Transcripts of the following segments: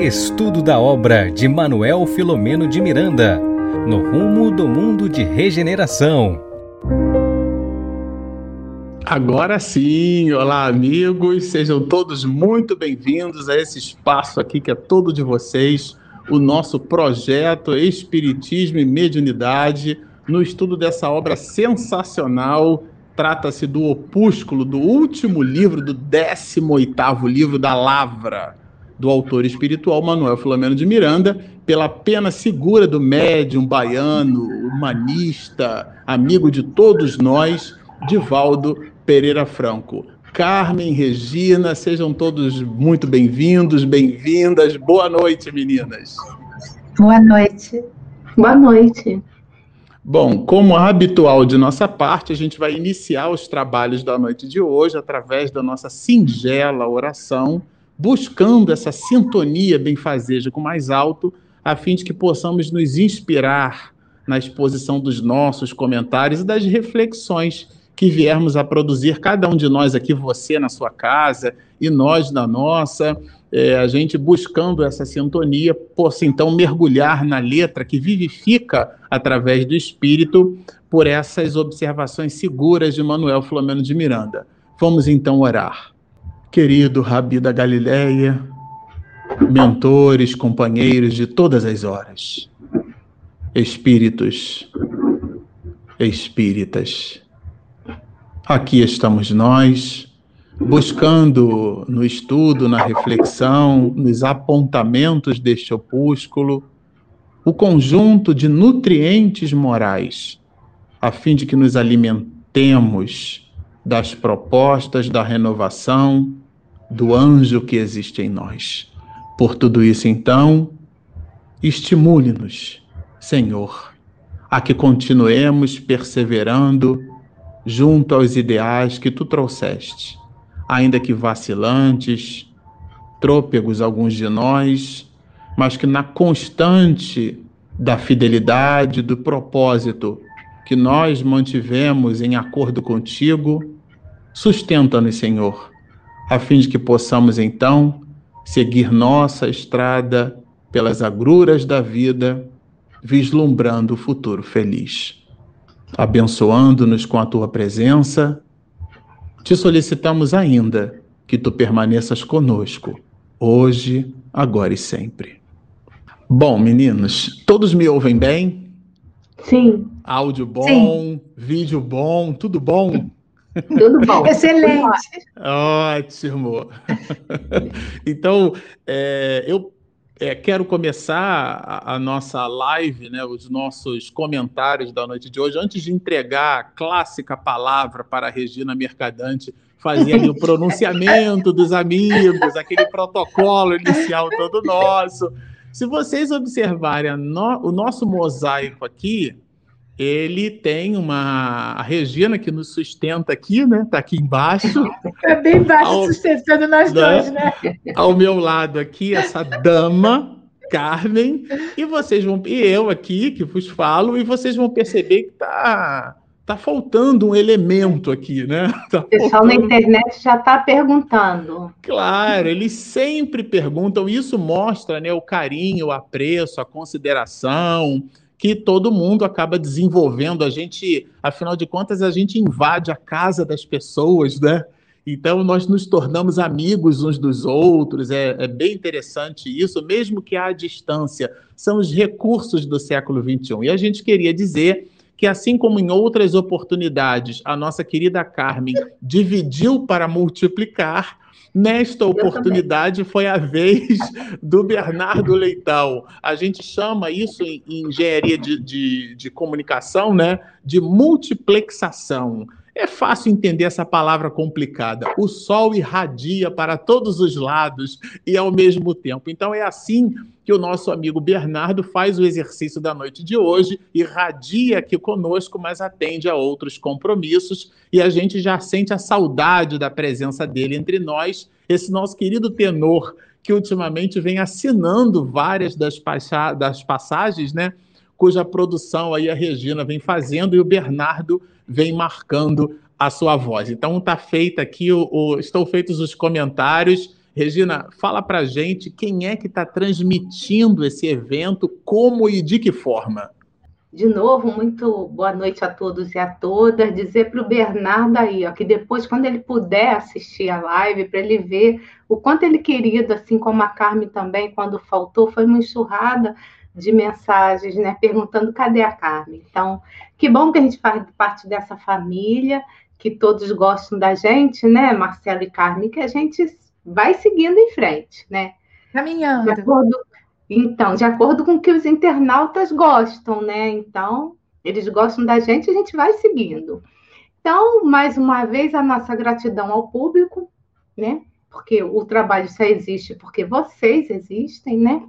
Estudo da obra de Manuel Filomeno de Miranda, no rumo do mundo de regeneração. Agora sim, olá amigos, sejam todos muito bem-vindos a esse espaço aqui que é todo de vocês, o nosso projeto Espiritismo e Mediunidade, no estudo dessa obra sensacional. Trata-se do opúsculo do último livro, do 18º livro da Lavra, do autor espiritual Manuel Filomeno de Miranda, pela pena segura do médium baiano, humanista, amigo de todos nós, Divaldo Pereira Franco. Carmen, Regina, sejam todos muito bem-vindos, bem-vindas. Boa noite, meninas. Boa noite. Boa noite. Bom, como habitual de nossa parte, a gente vai iniciar os trabalhos da noite de hoje através da nossa singela oração, buscando essa sintonia benfazeja com o mais alto, a fim de que possamos nos inspirar na exposição dos nossos comentários e das reflexões que viermos a produzir, cada um de nós aqui, você na sua casa e nós na nossa, é, a gente buscando essa sintonia, possa então mergulhar na letra que vivifica através do espírito por essas observações seguras de Manuel Flamengo de Miranda. Vamos então orar. Querido Rabi da Galileia, mentores, companheiros de todas as horas, espíritos, espíritas, Aqui estamos nós, buscando no estudo, na reflexão, nos apontamentos deste opúsculo, o conjunto de nutrientes morais, a fim de que nos alimentemos das propostas da renovação do anjo que existe em nós. Por tudo isso, então, estimule-nos, Senhor, a que continuemos perseverando junto aos ideais que tu trouxeste, ainda que vacilantes, trôpegos alguns de nós, mas que na constante da fidelidade, do propósito que nós mantivemos em acordo contigo, sustenta-nos, Senhor, a fim de que possamos então seguir nossa estrada pelas agruras da vida, vislumbrando o futuro feliz abençoando-nos com a tua presença, te solicitamos ainda que tu permaneças conosco, hoje, agora e sempre. Bom, meninos, todos me ouvem bem? Sim. Áudio bom, Sim. vídeo bom, tudo bom? Tudo bom. Excelente. Ótimo. então, é, eu é, quero começar a, a, nossa live, né, os nossos comentários da noite de hoje, antes de entregar a clássica palavra para a Regina Mercadante fazer ali o pronunciamento dos amigos, aquele protocolo inicial todo nosso. Se vocês observarem no, o nosso mosaico aqui, ele tem uma. A Regina que nos sustenta aqui, né? Está aqui embaixo. É bem embaixo ao, sustentando nós né? dois, né? Ao meu lado aqui, essa dama, Carmen, e vocês vão. E eu aqui, que vos falo, e vocês vão perceber que está tá faltando um elemento aqui, né? Tá o pessoal faltando... na internet já está perguntando. Claro, eles sempre perguntam, isso mostra né, o carinho, o apreço, a consideração que todo mundo acaba desenvolvendo. A gente, afinal de contas, a gente invade a casa das pessoas, né? Então, nós nos tornamos amigos uns dos outros, é, é, bem interessante isso, mesmo que à distância. São os recursos do século XXI. E a gente queria dizer que, assim como em outras oportunidades, a nossa querida Carmen dividiu para multiplicar, Nesta oportunidade foi a vez do Bernardo Leitão. A gente chama isso em, engenharia de, de, de comunicação, né, de multiplexação. É fácil entender essa palavra complicada. O sol irradia para todos os lados e ao mesmo tempo. Então é assim que o nosso amigo Bernardo faz o exercício da noite de hoje, irradia aqui conosco, mas atende a outros compromissos e a gente já sente a saudade da presença dele entre nós, esse nosso querido tenor que ultimamente vem assinando várias das, das passagens, né? Cuja produção aí a Regina vem fazendo e o Bernardo vem marcando a sua voz. Então está feita aqui, o, o, estão feitos os comentários. Regina, fala para gente quem é que está transmitindo esse evento, como e de que forma. De novo, muito boa noite a todos e a todas. Dizer para o Bernardo aí, ó, que depois, quando ele puder assistir a live, para ele ver o quanto ele querido, assim como a Carmen também, quando faltou, foi uma enxurrada de mensagens, né, perguntando cadê a Carmen. Então, que bom que a gente faz parte dessa família, que todos gostam da gente, né, Marcelo e Carmen, que a gente vai seguindo em frente, né? Caminhando. De acordo, então, de acordo com o que os internautas gostam, né? Então, eles gostam da gente, a gente vai seguindo. Então, mais uma vez, a nossa gratidão ao público, né? Porque o trabalho só existe porque vocês existem, né?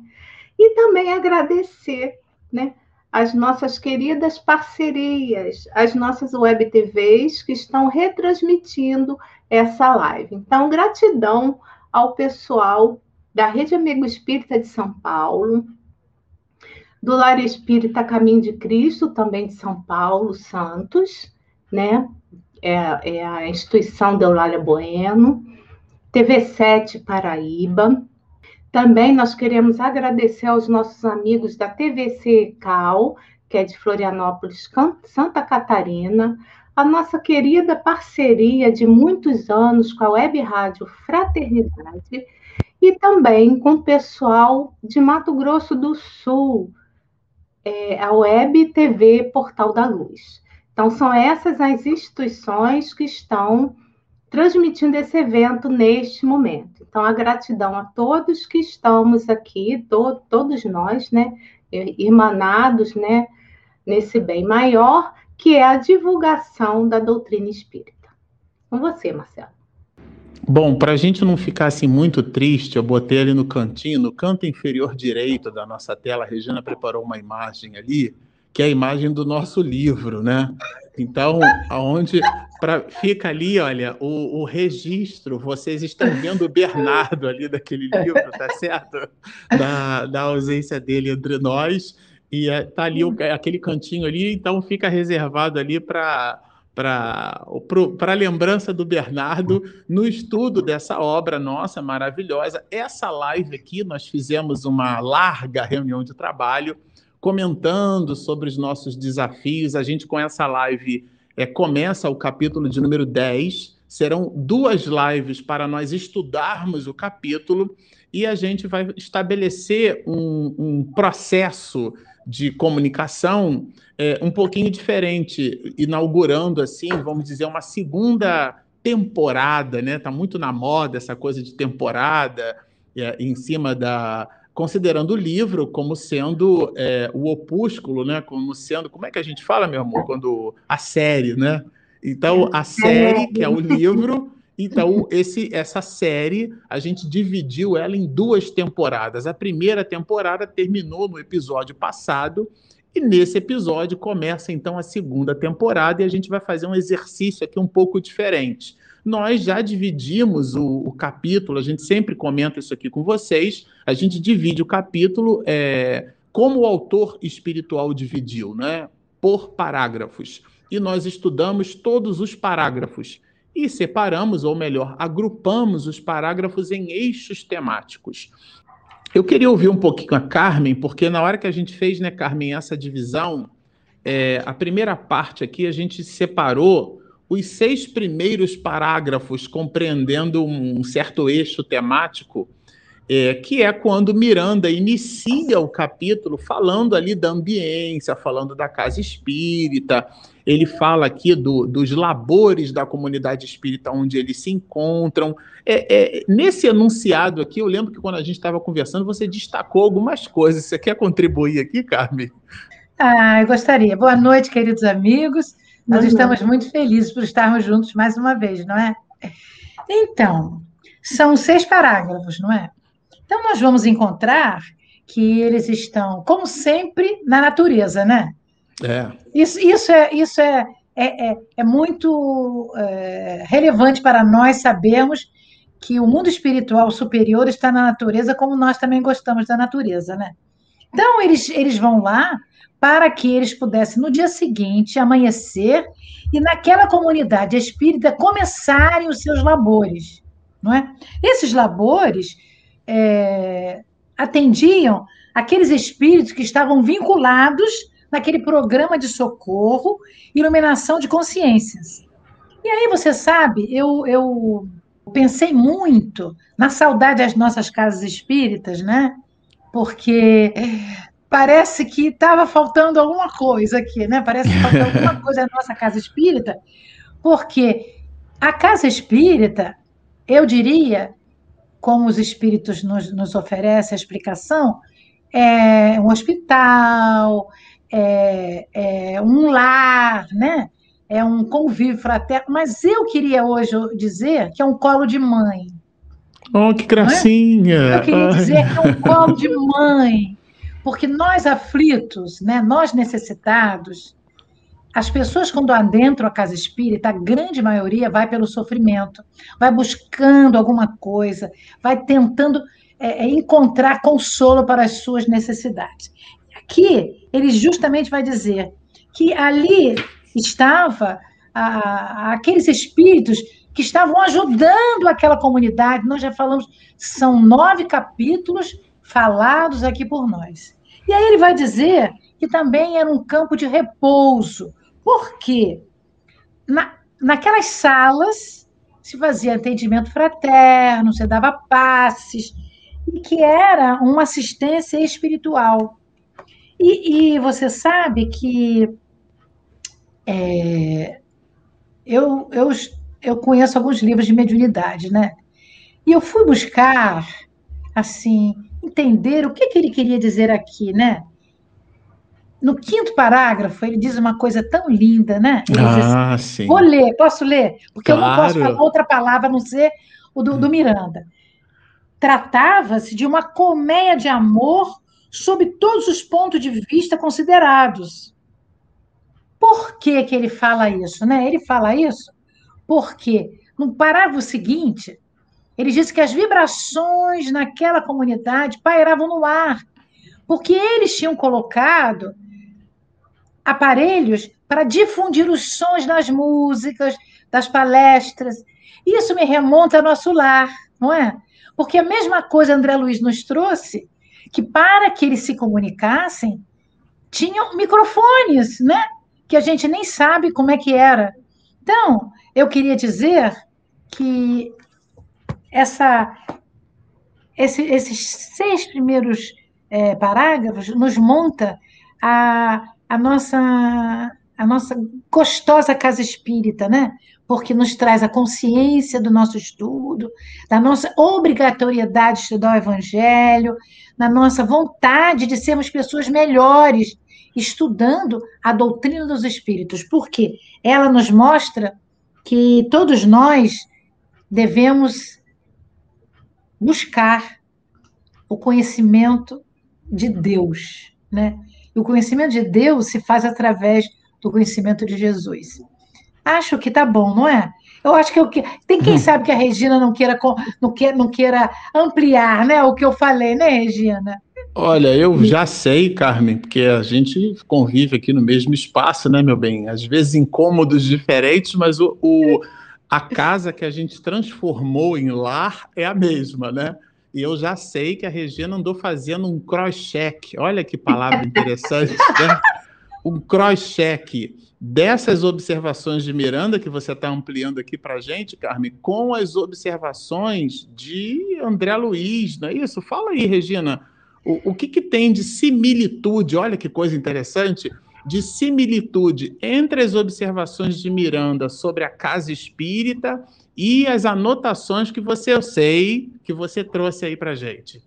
E também agradecer, né? As nossas queridas parcerias, as nossas web TVs que estão retransmitindo essa live. Então, gratidão ao pessoal da Rede Amigo Espírita de São Paulo, do Lar Espírita Caminho de Cristo, também de São Paulo, Santos, né? É, é a instituição de Eulália Bueno, TV7 Paraíba. Também nós queremos agradecer aos nossos amigos da TVC Cal, que é de Florianópolis, Santa Catarina, a nossa querida parceria de muitos anos com a Web Rádio Fraternidade e também com o pessoal de Mato Grosso do Sul, é, a Web TV Portal da Luz. Então, são essas as instituições que estão transmitindo esse evento neste momento. Então, a gratidão a todos que estamos aqui, to todos nós, né, irmanados, né, nesse bem maior, que é a divulgação da doutrina espírita. Com você, Marcelo. Bom, para a gente não ficar assim muito triste, eu botei ali no cantinho, no canto inferior direito da nossa tela, a Regina preparou uma imagem ali, que é a imagem do nosso livro, né? Então, aonde pra, fica ali, olha, o, o, registro, vocês estão vendo o Bernardo ali daquele livro, tá certo? Da, da ausência dele entre nós, e é, tá ali o, aquele cantinho ali, então fica reservado ali para para a lembrança do Bernardo no estudo dessa obra nossa maravilhosa. Essa live aqui, nós fizemos uma larga reunião de trabalho comentando sobre os nossos desafios. A gente, com essa live, é, começa o capítulo de número 10. Serão duas lives para nós estudarmos o capítulo e a gente vai estabelecer um, um processo de comunicação é, um pouquinho diferente, inaugurando assim, vamos dizer, uma segunda temporada, né? Tá muito na moda essa coisa de temporada é, em cima da considerando o livro como sendo é, o opúsculo, né? Como sendo, como é que a gente fala, meu amor, quando a série, né? Então a série que é o livro então, esse, essa série, a gente dividiu ela em duas temporadas. A primeira temporada terminou no episódio passado, e nesse episódio começa então a segunda temporada, e a gente vai fazer um exercício aqui um pouco diferente. Nós já dividimos o, o capítulo, a gente sempre comenta isso aqui com vocês, a gente divide o capítulo é, como o autor espiritual dividiu, né? Por parágrafos. E nós estudamos todos os parágrafos e separamos, ou melhor, agrupamos os parágrafos em eixos temáticos. Eu queria ouvir um pouquinho a Carmen, porque na hora que a gente fez, né, Carmen, essa divisão, é, a primeira parte aqui a gente separou os seis primeiros parágrafos compreendendo um certo eixo temático, é, que é quando Miranda inicia o capítulo falando ali da ambiência, falando da casa espírita, ele fala aqui do, dos labores da comunidade espírita onde eles se encontram. É, é, nesse enunciado aqui, eu lembro que quando a gente estava conversando, você destacou algumas coisas. Você quer contribuir aqui, Carmen? Ah, eu gostaria. Boa noite, queridos amigos. Nós estamos muito felizes por estarmos juntos mais uma vez, não é? Então, são seis parágrafos, não é? Então, nós vamos encontrar que eles estão, como sempre, na natureza, né? É. Isso, isso, é, isso é, é, é, é muito é, relevante para nós sabermos que o mundo espiritual superior está na natureza, como nós também gostamos da natureza, né? Então, eles, eles vão lá para que eles pudessem, no dia seguinte, amanhecer e naquela comunidade espírita começarem os seus labores. não é? Esses labores é, atendiam aqueles espíritos que estavam vinculados naquele programa de socorro, iluminação de consciências. E aí, você sabe, eu, eu pensei muito na saudade das nossas casas espíritas, né? Porque parece que estava faltando alguma coisa aqui, né? Parece que faltou alguma coisa na nossa casa espírita, porque a casa espírita, eu diria, como os espíritos nos, nos oferecem a explicação, é um hospital, é, é um lar, né? é um convívio fraterno, mas eu queria hoje dizer que é um colo de mãe. Oh, que gracinha! É? Eu queria dizer que é um colo de mãe, porque nós aflitos, né, nós necessitados, as pessoas quando adentram a casa espírita, a grande maioria vai pelo sofrimento, vai buscando alguma coisa, vai tentando é, é encontrar consolo para as suas necessidades. Aqui, ele justamente vai dizer que ali estava a, aqueles espíritos que estavam ajudando aquela comunidade. Nós já falamos, são nove capítulos falados aqui por nós. E aí ele vai dizer que também era um campo de repouso. Por quê? Na, naquelas salas se fazia atendimento fraterno, se dava passes, e que era uma assistência espiritual. E, e você sabe que é, eu, eu, eu conheço alguns livros de mediunidade, né? E eu fui buscar, assim, entender o que, que ele queria dizer aqui, né? No quinto parágrafo, ele diz uma coisa tão linda, né? Ele ah, assim, sim. Vou ler, posso ler? Porque claro. eu não posso falar outra palavra a não ser o do, do Miranda. Tratava-se de uma colmeia de amor sob todos os pontos de vista considerados. Por que, que ele fala isso? Né? Ele fala isso porque, no parágrafo seguinte, ele diz que as vibrações naquela comunidade pairavam no ar, porque eles tinham colocado aparelhos para difundir os sons das músicas, das palestras. Isso me remonta ao nosso lar, não é? Porque a mesma coisa André Luiz nos trouxe, que para que eles se comunicassem, tinham microfones, né? que a gente nem sabe como é que era. Então, eu queria dizer que essa, esse, esses seis primeiros é, parágrafos nos monta a, a, nossa, a nossa gostosa casa espírita, né? Porque nos traz a consciência do nosso estudo, da nossa obrigatoriedade de estudar o Evangelho, da nossa vontade de sermos pessoas melhores, estudando a doutrina dos espíritos, porque ela nos mostra que todos nós devemos buscar o conhecimento de Deus, né? E o conhecimento de Deus se faz através do conhecimento de Jesus. Acho que tá bom, não é? Eu acho que eu que tem quem hum. sabe que a Regina não queira não queira, não queira ampliar, né, o que eu falei, né, Regina? Olha, eu já sei, Carmen, porque a gente convive aqui no mesmo espaço, né, meu bem? Às vezes incômodos diferentes, mas o, o a casa que a gente transformou em lar é a mesma, né? E eu já sei que a Regina andou fazendo um cross-check. Olha que palavra interessante, né? Um cross-check dessas observações de Miranda que você está ampliando aqui para a gente, Carmen, com as observações de André Luiz, não é isso? Fala aí, Regina o, o que, que tem de similitude? Olha que coisa interessante de similitude entre as observações de Miranda sobre a casa espírita e as anotações que você eu sei que você trouxe aí para gente.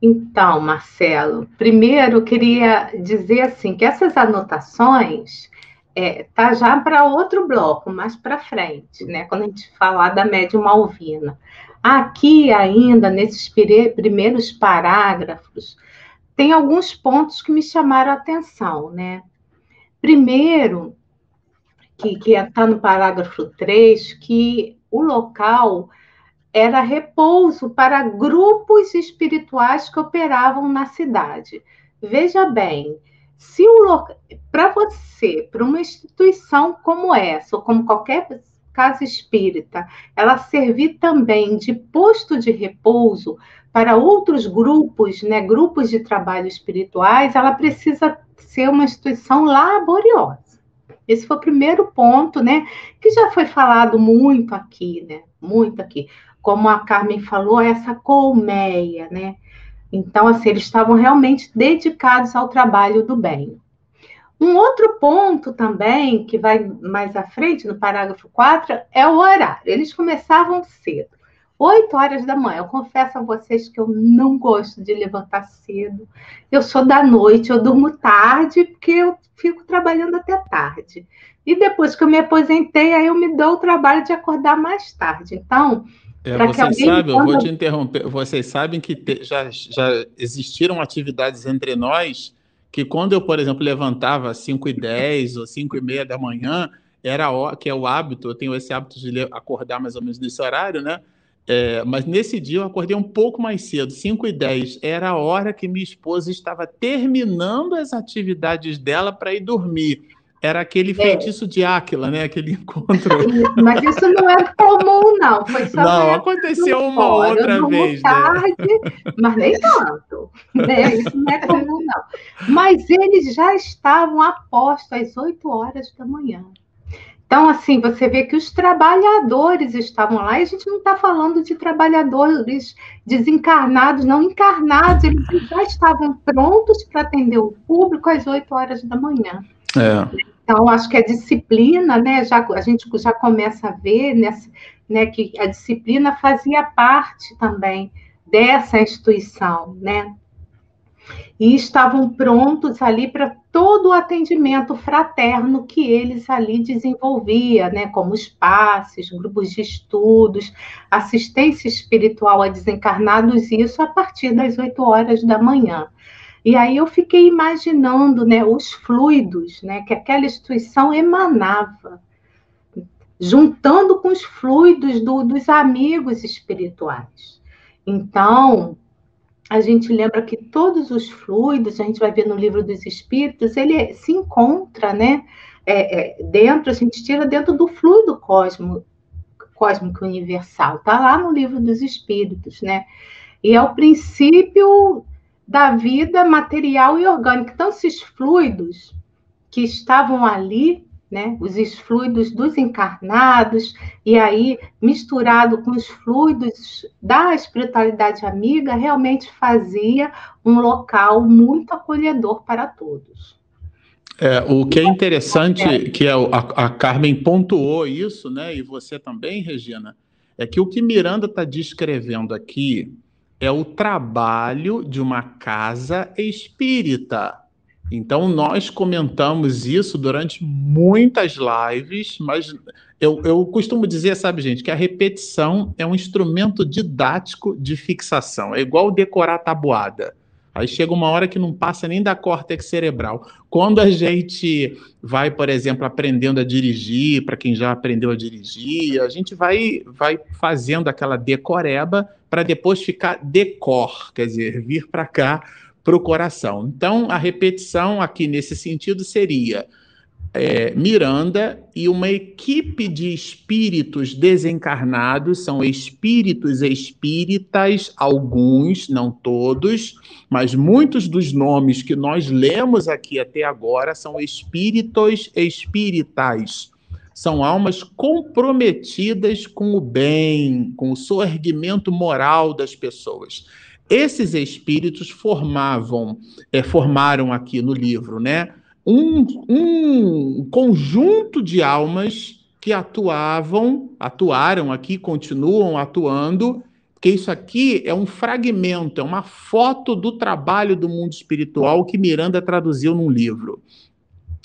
Então, Marcelo, primeiro queria dizer assim que essas anotações é, tá já para outro bloco, mais para frente, né? Quando a gente falar da médium Malvina. Aqui, ainda, nesses primeiros parágrafos, tem alguns pontos que me chamaram a atenção, né? Primeiro, que está no parágrafo 3, que o local era repouso para grupos espirituais que operavam na cidade. Veja bem, se o para você, para uma instituição como essa, ou como qualquer casa espírita ela servir também de posto de repouso para outros grupos, né, grupos de trabalho espirituais, ela precisa ser uma instituição laboriosa. Esse foi o primeiro ponto, né, que já foi falado muito aqui, né, muito aqui. Como a Carmen falou, essa colmeia, né? Então, assim, eles estavam realmente dedicados ao trabalho do bem. Um outro ponto também, que vai mais à frente, no parágrafo 4, é o horário. Eles começavam cedo, 8 horas da manhã. Eu confesso a vocês que eu não gosto de levantar cedo. Eu sou da noite, eu durmo tarde, porque eu fico trabalhando até tarde. E depois que eu me aposentei, aí eu me dou o trabalho de acordar mais tarde. Então, é, vocês sabem, eu vou te interromper. Vocês sabem que te, já, já existiram atividades entre nós que quando eu, por exemplo, levantava às 5 e 10 ou 5 e meia da manhã, era que é o hábito, eu tenho esse hábito de acordar mais ou menos nesse horário, né? É, mas nesse dia eu acordei um pouco mais cedo, 5 e 10. Era a hora que minha esposa estava terminando as atividades dela para ir dormir. Era aquele é. feitiço de Áquila, né? Aquele encontro. Mas isso não é comum, não. Foi só não, aconteceu uma fora. outra vez. Né? Tarde, né? Mas nem tanto. Né? Isso não é comum, não. Mas eles já estavam a posto às 8 horas da manhã. Então, assim, você vê que os trabalhadores estavam lá, e a gente não está falando de trabalhadores desencarnados, não encarnados, eles já estavam prontos para atender o público às 8 horas da manhã. É. Então, acho que a disciplina, né, já, a gente já começa a ver nessa, né, que a disciplina fazia parte também dessa instituição, né? E estavam prontos ali para todo o atendimento fraterno que eles ali desenvolvia, né, como os passes, grupos de estudos, assistência espiritual a desencarnados, isso a partir das 8 horas da manhã. E aí eu fiquei imaginando né, os fluidos né, que aquela instituição emanava, juntando com os fluidos do, dos amigos espirituais. Então, a gente lembra que todos os fluidos, a gente vai ver no livro dos Espíritos, ele se encontra, né? É, é, dentro, a gente tira dentro do fluido cosmo, cósmico universal, tá lá no livro dos Espíritos, né? E é o princípio da vida material e orgânica. Então, esses fluidos que estavam ali, né, os fluidos dos encarnados, e aí misturado com os fluidos da espiritualidade amiga, realmente fazia um local muito acolhedor para todos. É, o que é interessante, que é a, a Carmen pontuou isso, né, e você também, Regina, é que o que Miranda está descrevendo aqui é o trabalho de uma casa espírita. Então, nós comentamos isso durante muitas lives, mas eu, eu costumo dizer, sabe, gente, que a repetição é um instrumento didático de fixação. É igual decorar tabuada. Aí chega uma hora que não passa nem da córtex cerebral. Quando a gente vai, por exemplo, aprendendo a dirigir, para quem já aprendeu a dirigir, a gente vai, vai fazendo aquela decoreba para depois ficar decor, quer dizer, vir para cá para o coração. Então, a repetição aqui nesse sentido seria é, Miranda e uma equipe de espíritos desencarnados, são espíritos espíritas, alguns, não todos, mas muitos dos nomes que nós lemos aqui até agora são espíritos espíritas. São almas comprometidas com o bem, com o soerguimento moral das pessoas. Esses espíritos formavam, é, formaram aqui no livro, né? um, um conjunto de almas que atuavam, atuaram aqui, continuam atuando, porque isso aqui é um fragmento, é uma foto do trabalho do mundo espiritual que Miranda traduziu num livro.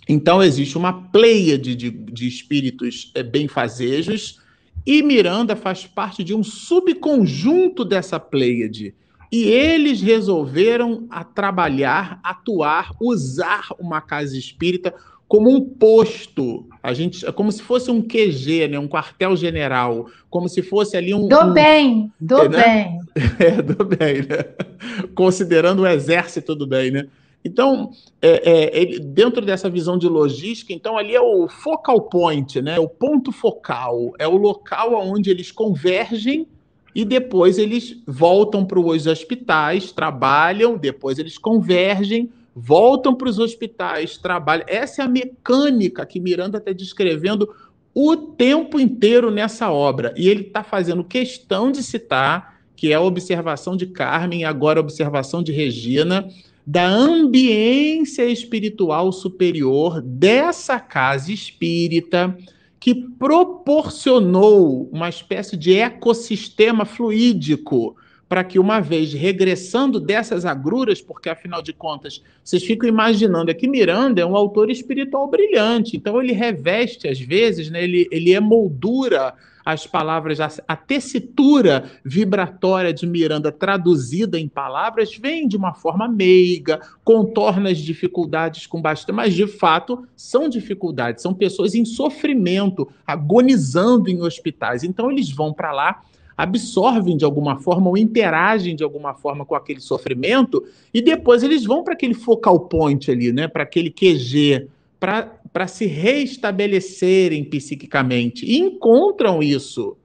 Então, existe uma pleia de, de, de espíritos é, benfazejos, e Miranda faz parte de um subconjunto dessa pleiade. E eles resolveram a trabalhar, atuar, usar uma casa espírita como um posto, a gente, é como se fosse um QG, né, um quartel-general, como se fosse ali um. Do um, bem, do né? bem. É, do bem, né? Considerando o exército do bem, né? Então, é, é, ele, dentro dessa visão de logística, então ali é o focal point, né? O ponto focal, é o local onde eles convergem e depois eles voltam para os hospitais, trabalham, depois eles convergem, voltam para os hospitais, trabalham. Essa é a mecânica que Miranda está descrevendo o tempo inteiro nessa obra. E ele está fazendo questão de citar, que é a observação de Carmen, agora a observação de Regina da ambiência espiritual superior dessa casa espírita que proporcionou uma espécie de ecossistema fluídico para que, uma vez regressando dessas agruras, porque afinal de contas, vocês ficam imaginando que Miranda é um autor espiritual brilhante, então ele reveste, às vezes, né, ele, ele emoldura as palavras, a, tessitura vibratória de Miranda traduzida em palavras vem de uma forma meiga, contorna as dificuldades com bastante, mas de fato são dificuldades, são pessoas em sofrimento, agonizando em hospitais. Então eles vão para lá absorvem de alguma forma ou interagem de alguma forma com aquele sofrimento e depois eles vão para aquele focal point ali, né, para aquele QG, para se reestabelecerem psiquicamente e encontram isso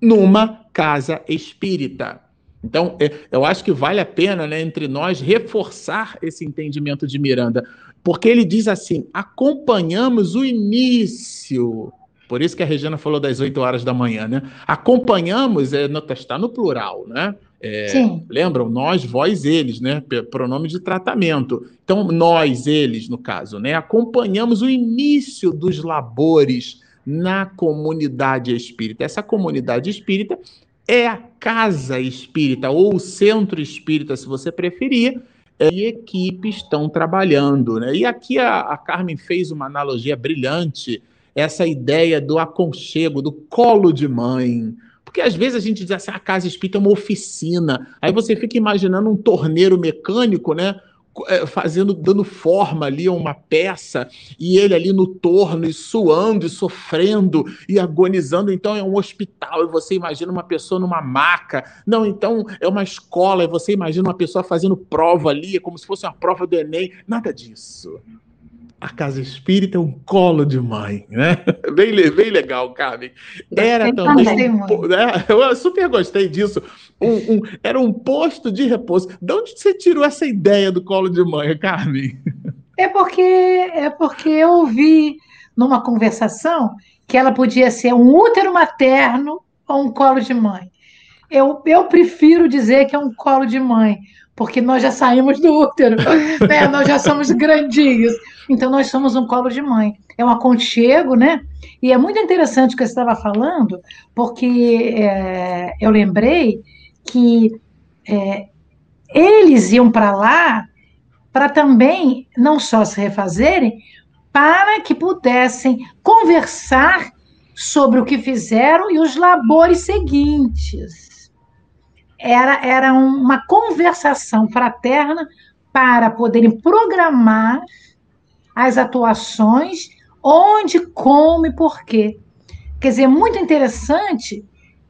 numa casa espírita. Então, é, eu acho que vale a pena, né, entre nós, reforçar esse entendimento de Miranda, porque ele diz assim: acompanhamos o início por isso que a Regina falou das 8 horas da manhã, né? Acompanhamos, é, está no plural, né? É. Lembram? Nós, vós, eles, né? Pronome de tratamento. Então, nós, eles, no caso, né? Acompanhamos o início dos labores na comunidade espírita. Essa comunidade espírita é a casa espírita, ou o centro espírita, se você preferir, e equipes estão trabalhando. Né? E aqui a, a Carmen fez uma analogia brilhante essa ideia do aconchego, do colo de mãe. Porque às vezes a gente diz assim, a casa espírita é uma oficina. Aí você fica imaginando um torneiro mecânico, né? É, fazendo, dando forma ali a uma peça, e ele ali no torno, e suando, e sofrendo, e agonizando. Então é um hospital, e você imagina uma pessoa numa maca. Não, então é uma escola, e você imagina uma pessoa fazendo prova ali, como se fosse uma prova do Enem. Nada disso a casa espírita é um colo de mãe, né? Bem, bem legal, Carmen. Era também. Um, né? Eu super gostei disso. Um, um, era um posto de repouso. De onde você tirou essa ideia do colo de mãe, Carmen? É porque é porque eu ouvi numa conversação que ela podia ser um útero materno ou um colo de mãe. Eu, eu prefiro dizer que é um colo de mãe, porque nós já saímos do útero, né? nós já somos grandinhos. Então, nós somos um colo de mãe. É um aconchego, né? E é muito interessante o que você estava falando, porque é, eu lembrei que é, eles iam para lá para também não só se refazerem, para que pudessem conversar sobre o que fizeram e os labores seguintes. Era, era uma conversação fraterna para poderem programar as atuações, onde, como e por quê. Quer dizer, é muito interessante,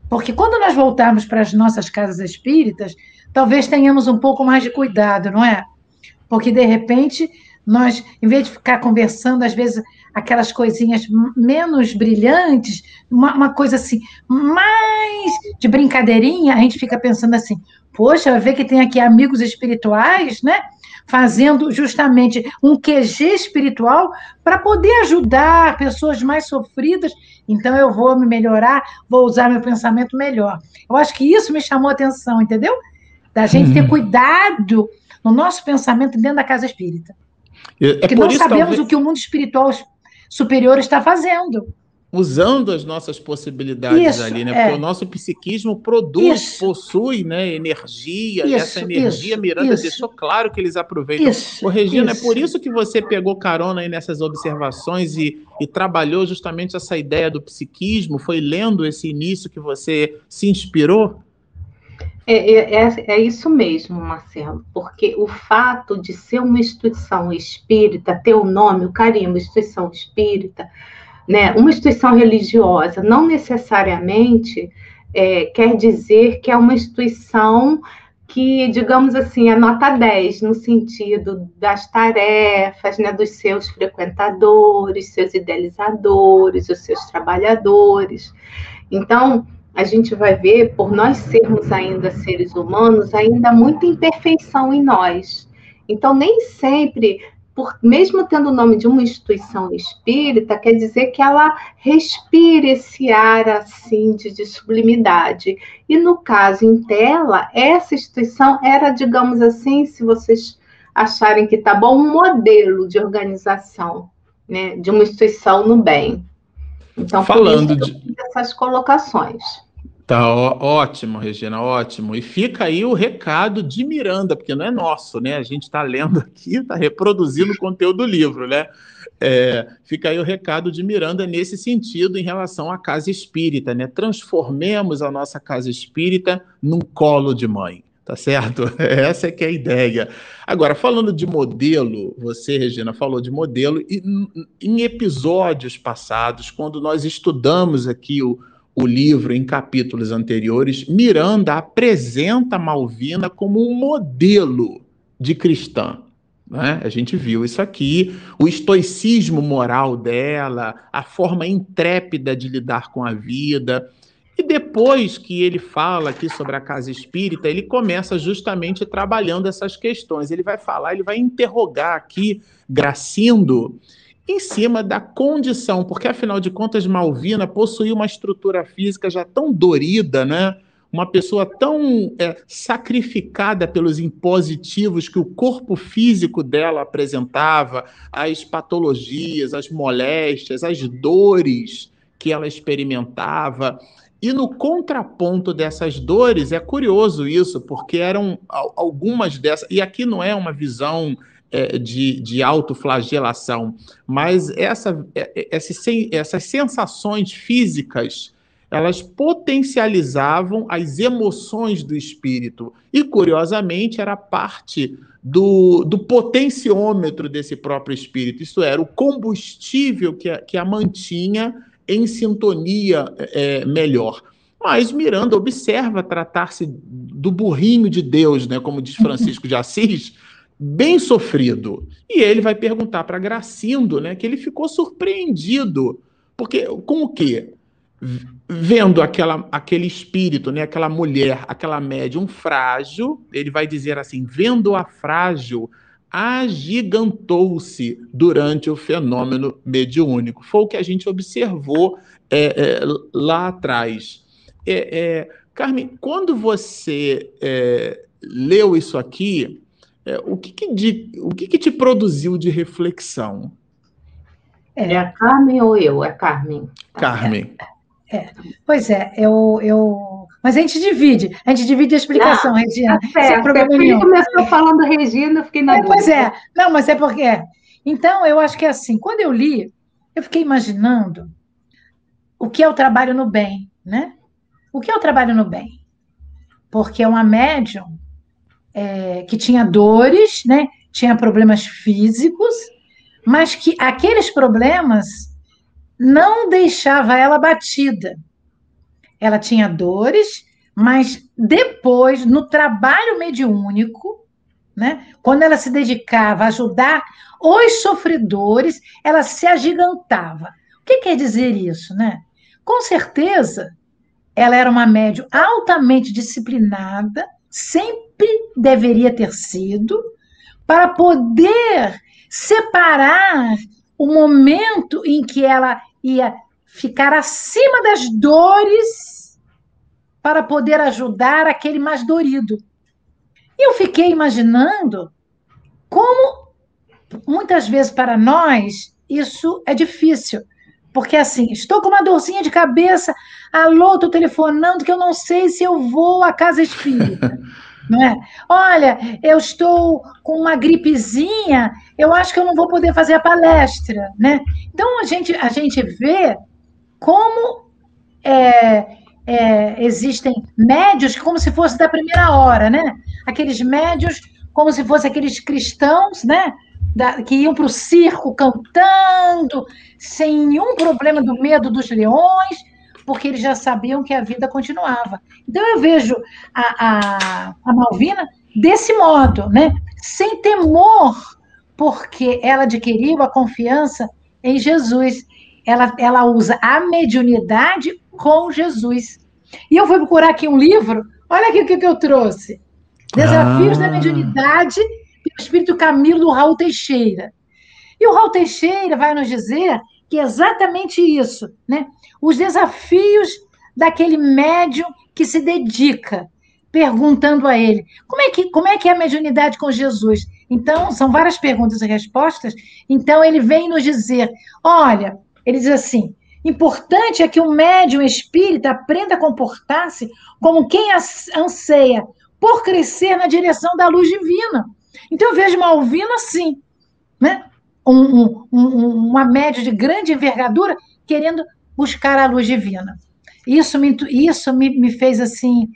porque quando nós voltarmos para as nossas casas espíritas, talvez tenhamos um pouco mais de cuidado, não é? Porque, de repente, nós, em vez de ficar conversando, às vezes, aquelas coisinhas menos brilhantes, uma, uma, coisa assim, mais de brincadeirinha, a gente fica pensando assim, poxa, ver que tem aqui amigos espirituais, né? fazendo justamente um QG espiritual para poder ajudar pessoas mais sofridas. Então, eu vou me melhorar, vou usar meu pensamento melhor. Eu acho que isso me chamou a atenção, entendeu? Da gente ter uhum. cuidado no nosso pensamento dentro da casa espírita. É Porque nós sabemos talvez... o que o mundo espiritual superior está fazendo usando as nossas possibilidades isso, ali, né? Porque é. o nosso psiquismo produz, isso. possui, né, energia, isso, e essa energia Miranda deixou claro que eles aproveitam. Isso, Ô, Regina, é por isso que você pegou carona aí nessas observações e, e trabalhou justamente essa ideia do psiquismo, foi lendo esse início que você se inspirou? É, é, é, é, isso mesmo, Marcelo, porque o fato de ser uma instituição espírita, ter o nome, o carimbo, instituição espírita, né? Uma instituição religiosa não necessariamente é, quer dizer que é uma instituição que, digamos assim, é nota 10 no sentido das tarefas, né, dos seus frequentadores, seus idealizadores, os seus trabalhadores. Então, a gente vai ver, por nós sermos ainda seres humanos, ainda muita imperfeição em nós. Então, nem sempre por, mesmo tendo o nome de uma instituição espírita, quer dizer que ela respira esse ar assim de, de sublimidade. E no caso em tela, essa instituição era, digamos assim, se vocês acharem que tá bom, um modelo de organização, né, de uma instituição no bem. Então, falando de essas colocações. Tá ótimo, Regina, ótimo. E fica aí o recado de Miranda, porque não é nosso, né? A gente está lendo aqui, está reproduzindo o conteúdo do livro, né? É, fica aí o recado de Miranda nesse sentido em relação à casa espírita, né? Transformemos a nossa casa espírita num colo de mãe, tá certo? Essa é que é a ideia. Agora, falando de modelo, você, Regina, falou de modelo, e em episódios passados, quando nós estudamos aqui o o livro em capítulos anteriores, Miranda apresenta Malvina como um modelo de cristã. Né? A gente viu isso aqui, o estoicismo moral dela, a forma intrépida de lidar com a vida. E depois que ele fala aqui sobre a casa espírita, ele começa justamente trabalhando essas questões. Ele vai falar, ele vai interrogar aqui Gracindo em cima da condição, porque afinal de contas Malvina possuía uma estrutura física já tão dorida, né? Uma pessoa tão é, sacrificada pelos impositivos que o corpo físico dela apresentava, as patologias, as moléstias, as dores que ela experimentava. E no contraponto dessas dores, é curioso isso, porque eram algumas dessas. E aqui não é uma visão é, de, de autoflagelação, mas essa, é, é, essas sensações físicas elas potencializavam as emoções do espírito. E, curiosamente, era parte do, do potenciômetro desse próprio espírito, isso era o combustível que a, que a mantinha em sintonia é, melhor. Mas Miranda observa tratar-se do burrinho de Deus, né, como diz Francisco de Assis, bem sofrido. E ele vai perguntar para Gracindo, né, que ele ficou surpreendido, porque com o quê? Vendo aquela, aquele espírito, né, aquela mulher, aquela médium frágil, ele vai dizer assim: vendo-a frágil, agigantou-se durante o fenômeno mediúnico. Foi o que a gente observou é, é, lá atrás. É, é Carmen, quando você é, leu isso aqui, é, o que, que, de, o que, que te produziu de reflexão? É a Carmen ou eu? É Carmen. Carmen. É, é. Pois é, eu, eu. Mas a gente divide, a gente divide a explicação, não, Regina. Tá sem problema nenhum. começou falando Regina, eu fiquei na é, Pois é, não, mas é porque. Então, eu acho que é assim, quando eu li, eu fiquei imaginando o que é o trabalho no bem, né? O que é o trabalho no bem? Porque é uma médium é, que tinha dores, né? Tinha problemas físicos, mas que aqueles problemas não deixava ela batida. Ela tinha dores, mas depois, no trabalho mediúnico, né, quando ela se dedicava a ajudar os sofredores, ela se agigantava. O que quer dizer isso, né? Com certeza, ela era uma médium altamente disciplinada, sempre deveria ter sido, para poder separar o momento em que ela ia ficar acima das dores para poder ajudar aquele mais dorido. E eu fiquei imaginando como muitas vezes para nós isso é difícil. Porque assim, estou com uma dorzinha de cabeça, alô, estou telefonando que eu não sei se eu vou à casa espírita. não é? Olha, eu estou com uma gripezinha, eu acho que eu não vou poder fazer a palestra, né? Então a gente, a gente vê como é, é, existem médios como se fosse da primeira hora, né? Aqueles médios como se fossem aqueles cristãos, né? Da, que iam para o circo cantando, sem nenhum problema do medo dos leões, porque eles já sabiam que a vida continuava. Então eu vejo a, a, a Malvina desse modo, né? sem temor, porque ela adquiriu a confiança em Jesus. Ela, ela usa a mediunidade com Jesus. E eu fui procurar aqui um livro, olha aqui o que, que eu trouxe. Desafios ah. da Mediunidade, pelo Espírito Camilo do Raul Teixeira. E o Raul Teixeira vai nos dizer que é exatamente isso, né? Os desafios daquele médium que se dedica, perguntando a ele como é que como é que é a mediunidade com Jesus. Então são várias perguntas e respostas. Então ele vem nos dizer, olha, ele diz assim: importante é que o médium espírita aprenda a comportar-se como quem anseia por crescer na direção da luz divina. Então eu vejo Malvina assim, né? Um, um, um, uma média de grande envergadura querendo buscar a luz divina. Isso me, isso me, me fez assim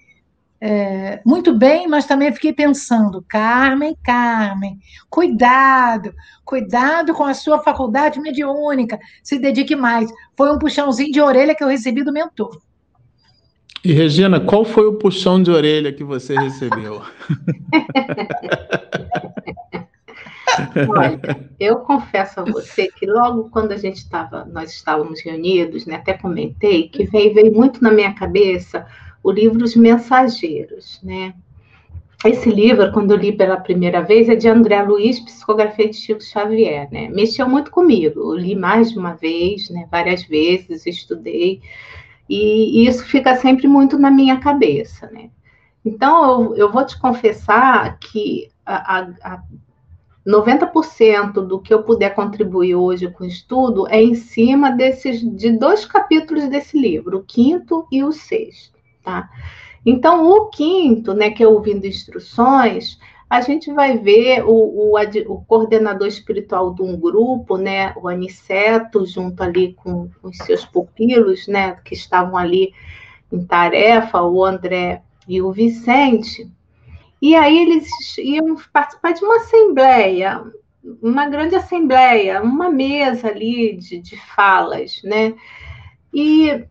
é, muito bem, mas também fiquei pensando, Carmen, Carmen, cuidado, cuidado com a sua faculdade mediúnica, se dedique mais. Foi um puxãozinho de orelha que eu recebi do mentor. E Regina, qual foi o puxão de orelha que você recebeu? Olha, eu confesso a você que logo quando a gente estava, nós estávamos reunidos, né, até comentei que veio, veio muito na minha cabeça o livro Os Mensageiros, né? Esse livro, quando eu li pela primeira vez, é de André Luiz, psicografia de Chico Xavier, né? Mexeu muito comigo. Eu li mais de uma vez, né? Várias vezes, estudei. E, e isso fica sempre muito na minha cabeça, né? Então, eu, eu vou te confessar que a, a, a 90% do que eu puder contribuir hoje com o estudo é em cima desses de dois capítulos desse livro, o quinto e o sexto, tá? Então, o quinto, né, que é ouvindo instruções, a gente vai ver o, o, o, coordenador espiritual de um grupo, né, o Aniceto, junto ali com, com os seus pupilos, né, que estavam ali em tarefa, o André e o Vicente. E aí eles iam participar de uma assembleia, uma grande assembleia, uma mesa ali de, de falas, né? E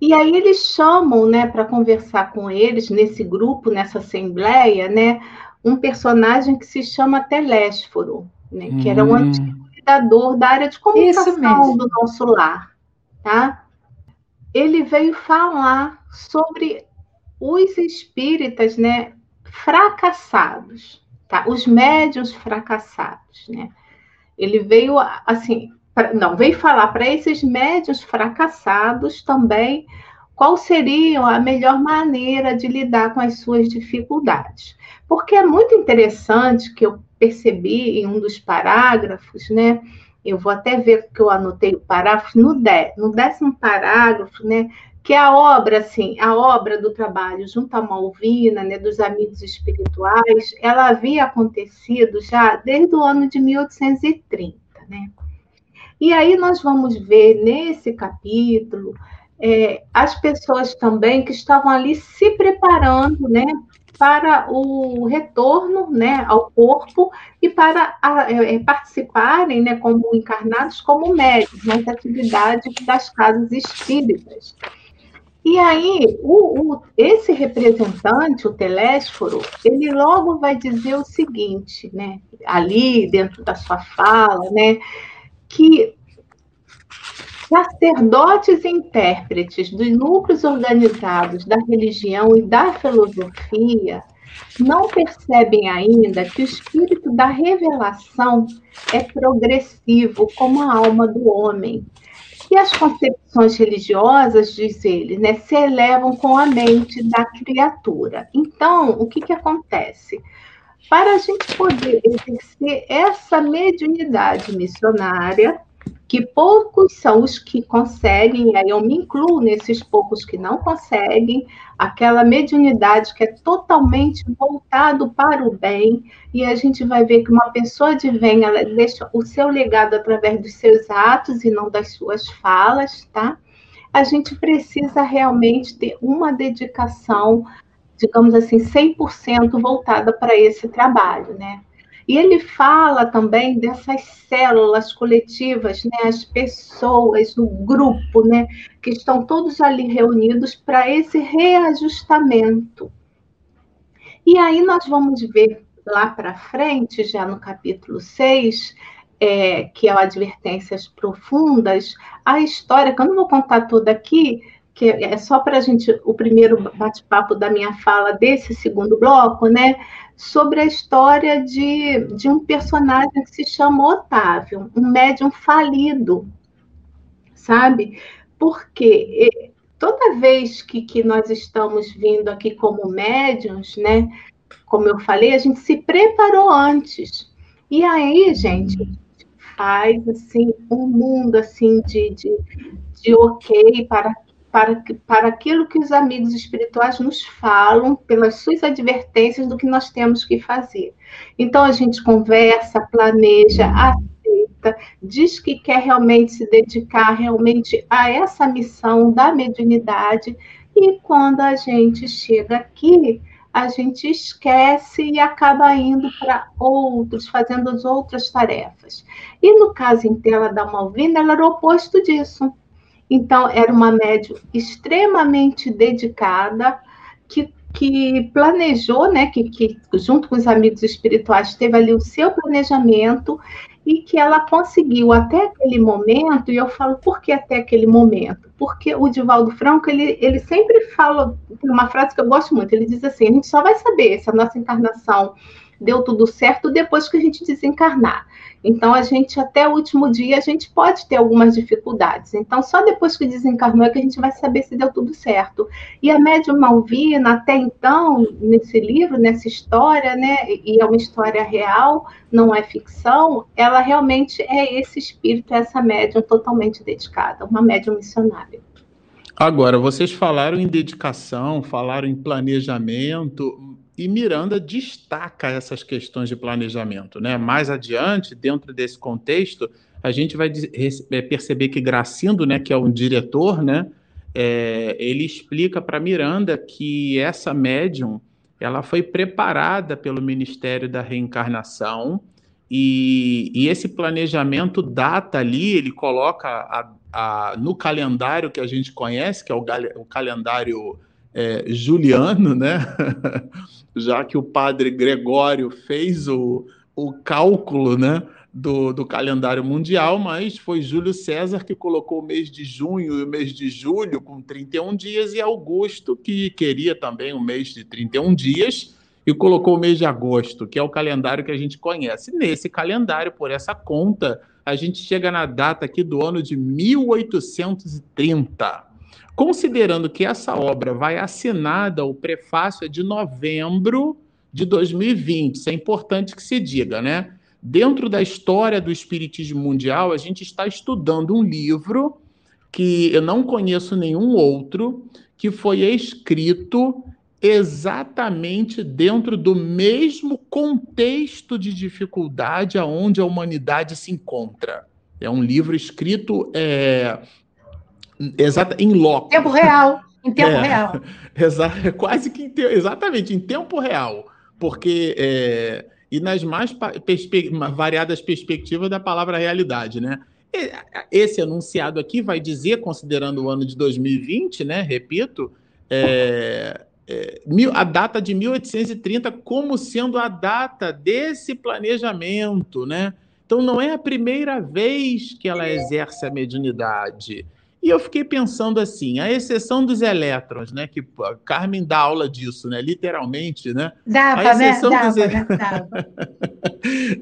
e aí eles chamam, né, para conversar com eles nesse grupo, nessa assembleia, né, um personagem que se chama Telésforo, né, que era um hum. antigo cuidador da área de comunicação do nosso lar, tá? Ele veio falar sobre os espíritas, né, fracassados, tá? Os médios fracassados, né? Ele veio assim, pra, não, veio falar para esses médios fracassados também qual seria a melhor maneira de lidar com as suas dificuldades. Porque é muito interessante que eu percebi em um dos parágrafos, né? Eu vou até ver que eu anotei o parágrafo no, dé, no décimo parágrafo, né? Que é a obra, assim, a obra do trabalho junto à Malvina, né, dos amigos espirituais, ela havia acontecido já desde o ano de 1830, né? E aí nós vamos ver nesse capítulo é, as pessoas também que estavam ali se preparando, né, para o retorno, né, ao corpo e para a, é, participarem, né, como encarnados, como médicos nas atividades das casas espíritas. E aí, o, o, esse representante, o Telésforo, ele logo vai dizer o seguinte, né, ali dentro da sua fala, né, que sacerdotes e intérpretes dos núcleos organizados da religião e da filosofia não percebem ainda que o espírito da revelação é progressivo como a alma do homem. E as concepções religiosas, diz ele, né, se elevam com a mente da criatura. Então, o que, que acontece? Para a gente poder exercer essa mediunidade missionária, que poucos são os que conseguem, e aí eu me incluo nesses poucos que não conseguem, aquela mediunidade que é totalmente voltado para o bem, e a gente vai ver que uma pessoa de bem, ela deixa o seu legado através dos seus atos e não das suas falas, tá? A gente precisa realmente ter uma dedicação, digamos assim, 100% voltada para esse trabalho, né? E ele fala também dessas células coletivas, né, as pessoas, o grupo, né, que estão todos ali reunidos para esse reajustamento. E aí nós vamos ver lá para frente, já no capítulo 6, é, que é o Advertências Profundas, a história, que eu não vou contar toda aqui, que é só para a gente, o primeiro bate-papo da minha fala desse segundo bloco, né? Sobre a história de, de um personagem que se chama Otávio, um médium falido, sabe? Porque toda vez que, que nós estamos vindo aqui como médiums, né? Como eu falei, a gente se preparou antes. E aí, gente, faz assim um mundo assim de, de, de ok para para, para aquilo que os amigos espirituais nos falam, pelas suas advertências do que nós temos que fazer. Então, a gente conversa, planeja, aceita, diz que quer realmente se dedicar realmente a essa missão da mediunidade, e quando a gente chega aqui, a gente esquece e acaba indo para outros, fazendo as outras tarefas. E no caso em tela da Malvina, ela era o oposto disso. Então, era uma médium extremamente dedicada, que, que planejou, né, que, que junto com os amigos espirituais teve ali o seu planejamento e que ela conseguiu até aquele momento, e eu falo por que até aquele momento? Porque o Divaldo Franco, ele, ele sempre fala, uma frase que eu gosto muito, ele diz assim, a gente só vai saber se a nossa encarnação deu tudo certo depois que a gente desencarnar. Então, a gente, até o último dia, a gente pode ter algumas dificuldades. Então, só depois que desencarnou é que a gente vai saber se deu tudo certo. E a médium Malvina, até então, nesse livro, nessa história, né, e é uma história real, não é ficção, ela realmente é esse espírito, essa médium totalmente dedicada, uma médium missionária. Agora, vocês falaram em dedicação, falaram em planejamento, e Miranda destaca essas questões de planejamento. Né? Mais adiante, dentro desse contexto, a gente vai é, perceber que Gracindo, né, que é um diretor, né, é, ele explica para Miranda que essa médium ela foi preparada pelo Ministério da Reencarnação e, e esse planejamento data ali, ele coloca a, a, no calendário que a gente conhece, que é o, o calendário é, juliano, né? já que o padre Gregório fez o, o cálculo né, do, do calendário mundial, mas foi Júlio César que colocou o mês de junho e o mês de julho com 31 dias, e Augusto que queria também o mês de 31 dias e colocou o mês de agosto, que é o calendário que a gente conhece. Nesse calendário, por essa conta, a gente chega na data aqui do ano de 1830. Considerando que essa obra vai assinada, o prefácio é de novembro de 2020, isso é importante que se diga, né? Dentro da história do Espiritismo Mundial, a gente está estudando um livro que eu não conheço nenhum outro, que foi escrito exatamente dentro do mesmo contexto de dificuldade aonde a humanidade se encontra. É um livro escrito é, Exata, em loco. Tempo real. Em tempo é, real. Exa quase que em te, exatamente, em tempo real. Porque. É, e nas mais perspe variadas perspectivas da palavra realidade, né? Esse enunciado aqui vai dizer, considerando o ano de 2020, né? Repito, é, é, a data de 1830 como sendo a data desse planejamento, né? Então não é a primeira vez que ela exerce a mediunidade. E eu fiquei pensando assim, a exceção dos elétrons, né? Que a Carmen dá aula disso, né? Literalmente, né? Dava, a né? exceção né? Dava, dos... Dava.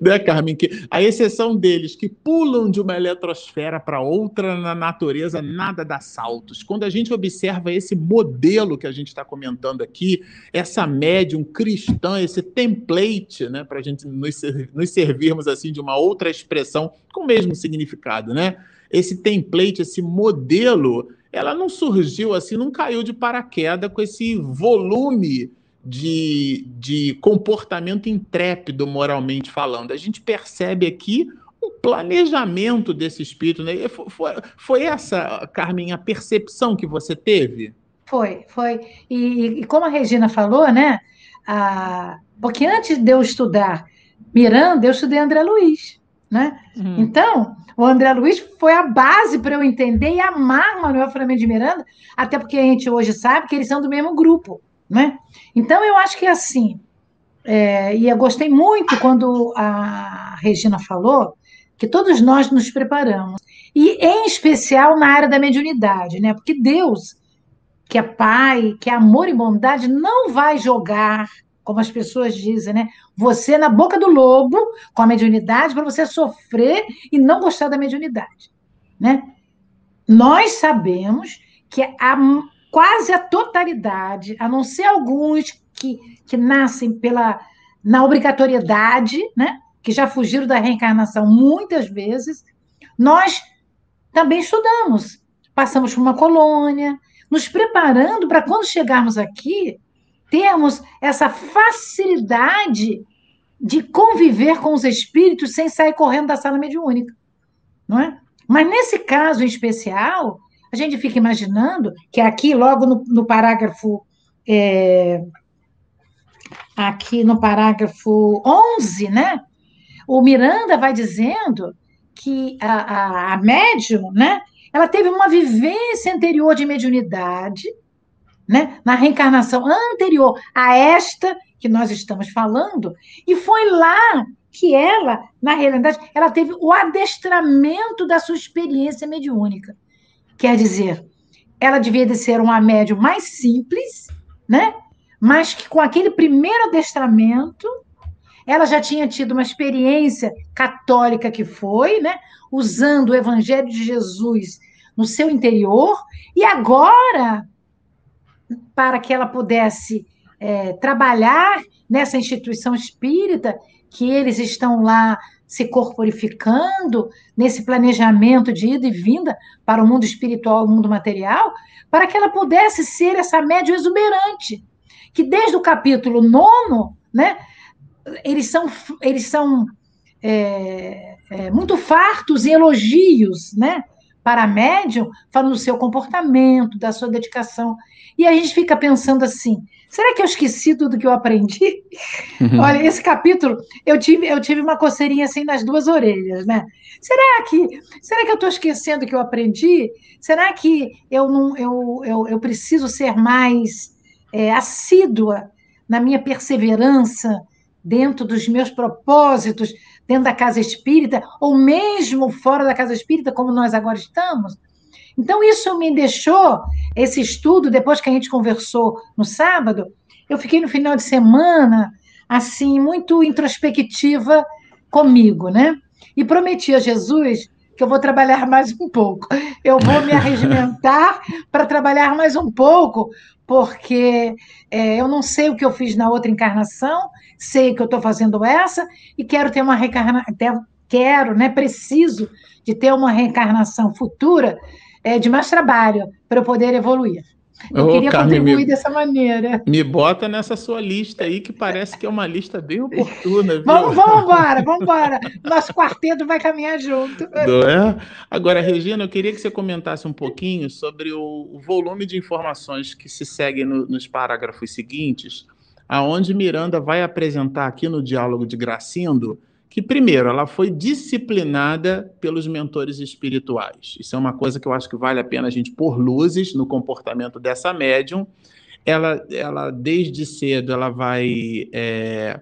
né, Carmen? Que a exceção deles que pulam de uma eletrosfera para outra na natureza, nada dá saltos. Quando a gente observa esse modelo que a gente está comentando aqui, essa médium cristã, esse template, né? Para a gente nos, nos servirmos assim de uma outra expressão com o mesmo significado, né? Esse template, esse modelo, ela não surgiu assim, não caiu de paraquedas com esse volume de, de comportamento intrépido, moralmente falando. A gente percebe aqui um planejamento desse espírito. Né? Foi, foi essa, Carmen, a percepção que você teve? Foi, foi. E, e como a Regina falou, né? Ah, porque antes de eu estudar Miranda, eu estudei André Luiz, né? Uhum. Então, o André Luiz foi a base para eu entender e amar Manuel Flamengo de Miranda, até porque a gente hoje sabe que eles são do mesmo grupo, né? Então, eu acho que é assim, é, e eu gostei muito quando a Regina falou que todos nós nos preparamos, e em especial na área da mediunidade, né? Porque Deus, que é Pai, que é amor e bondade, não vai jogar como as pessoas dizem, né? Você na boca do lobo com a mediunidade para você sofrer e não gostar da mediunidade, né? Nós sabemos que a, quase a totalidade, a não ser alguns que, que nascem pela na obrigatoriedade, né? Que já fugiram da reencarnação muitas vezes, nós também estudamos, passamos por uma colônia, nos preparando para quando chegarmos aqui termos essa facilidade de conviver com os espíritos sem sair correndo da sala mediúnica, não é? Mas nesse caso em especial, a gente fica imaginando que aqui, logo no, no parágrafo. É, aqui no parágrafo 11, né? O Miranda vai dizendo que a, a, a médium, né? Ela teve uma vivência anterior de mediunidade, né, na reencarnação anterior a esta que nós estamos falando, e foi lá que ela, na realidade, ela teve o adestramento da sua experiência mediúnica. Quer dizer, ela devia de ser uma médium mais simples, né? Mas que com aquele primeiro adestramento, ela já tinha tido uma experiência católica que foi, né? Usando o Evangelho de Jesus no seu interior, e agora para que ela pudesse é, trabalhar nessa instituição espírita, que eles estão lá se corporificando, nesse planejamento de ida e vinda para o mundo espiritual o mundo material, para que ela pudesse ser essa média exuberante, que desde o capítulo nono, né, eles são, eles são é, é, muito fartos em elogios, né, para médium, falando do seu comportamento, da sua dedicação. E a gente fica pensando assim: será que eu esqueci tudo que eu aprendi? Uhum. Olha, esse capítulo, eu tive, eu tive uma coceirinha assim nas duas orelhas, né? Será que, será que eu estou esquecendo o que eu aprendi? Será que eu não, eu, eu, eu preciso ser mais é, assídua na minha perseverança dentro dos meus propósitos? Dentro da casa espírita, ou mesmo fora da casa espírita, como nós agora estamos. Então, isso me deixou, esse estudo, depois que a gente conversou no sábado, eu fiquei no final de semana, assim, muito introspectiva comigo, né? E prometi a Jesus que eu vou trabalhar mais um pouco. Eu vou me arregimentar para trabalhar mais um pouco, porque é, eu não sei o que eu fiz na outra encarnação, sei que eu estou fazendo essa e quero ter uma reencarnação, quero, né, preciso de ter uma reencarnação futura é, de mais trabalho para eu poder evoluir. Eu Ô, queria Carmen, contribuir me, dessa maneira. Me bota nessa sua lista aí, que parece que é uma lista bem oportuna. Viu? Vamos, vamos embora, vamos embora. Nosso quarteto vai caminhar junto. É? Agora, Regina, eu queria que você comentasse um pouquinho sobre o, volume de informações que se seguem no, nos parágrafos seguintes, aonde Miranda vai apresentar aqui no diálogo de Gracindo que, primeiro, ela foi disciplinada pelos mentores espirituais. Isso é uma coisa que eu acho que vale a pena a gente pôr luzes no comportamento dessa médium. Ela, ela desde cedo, ela vai é,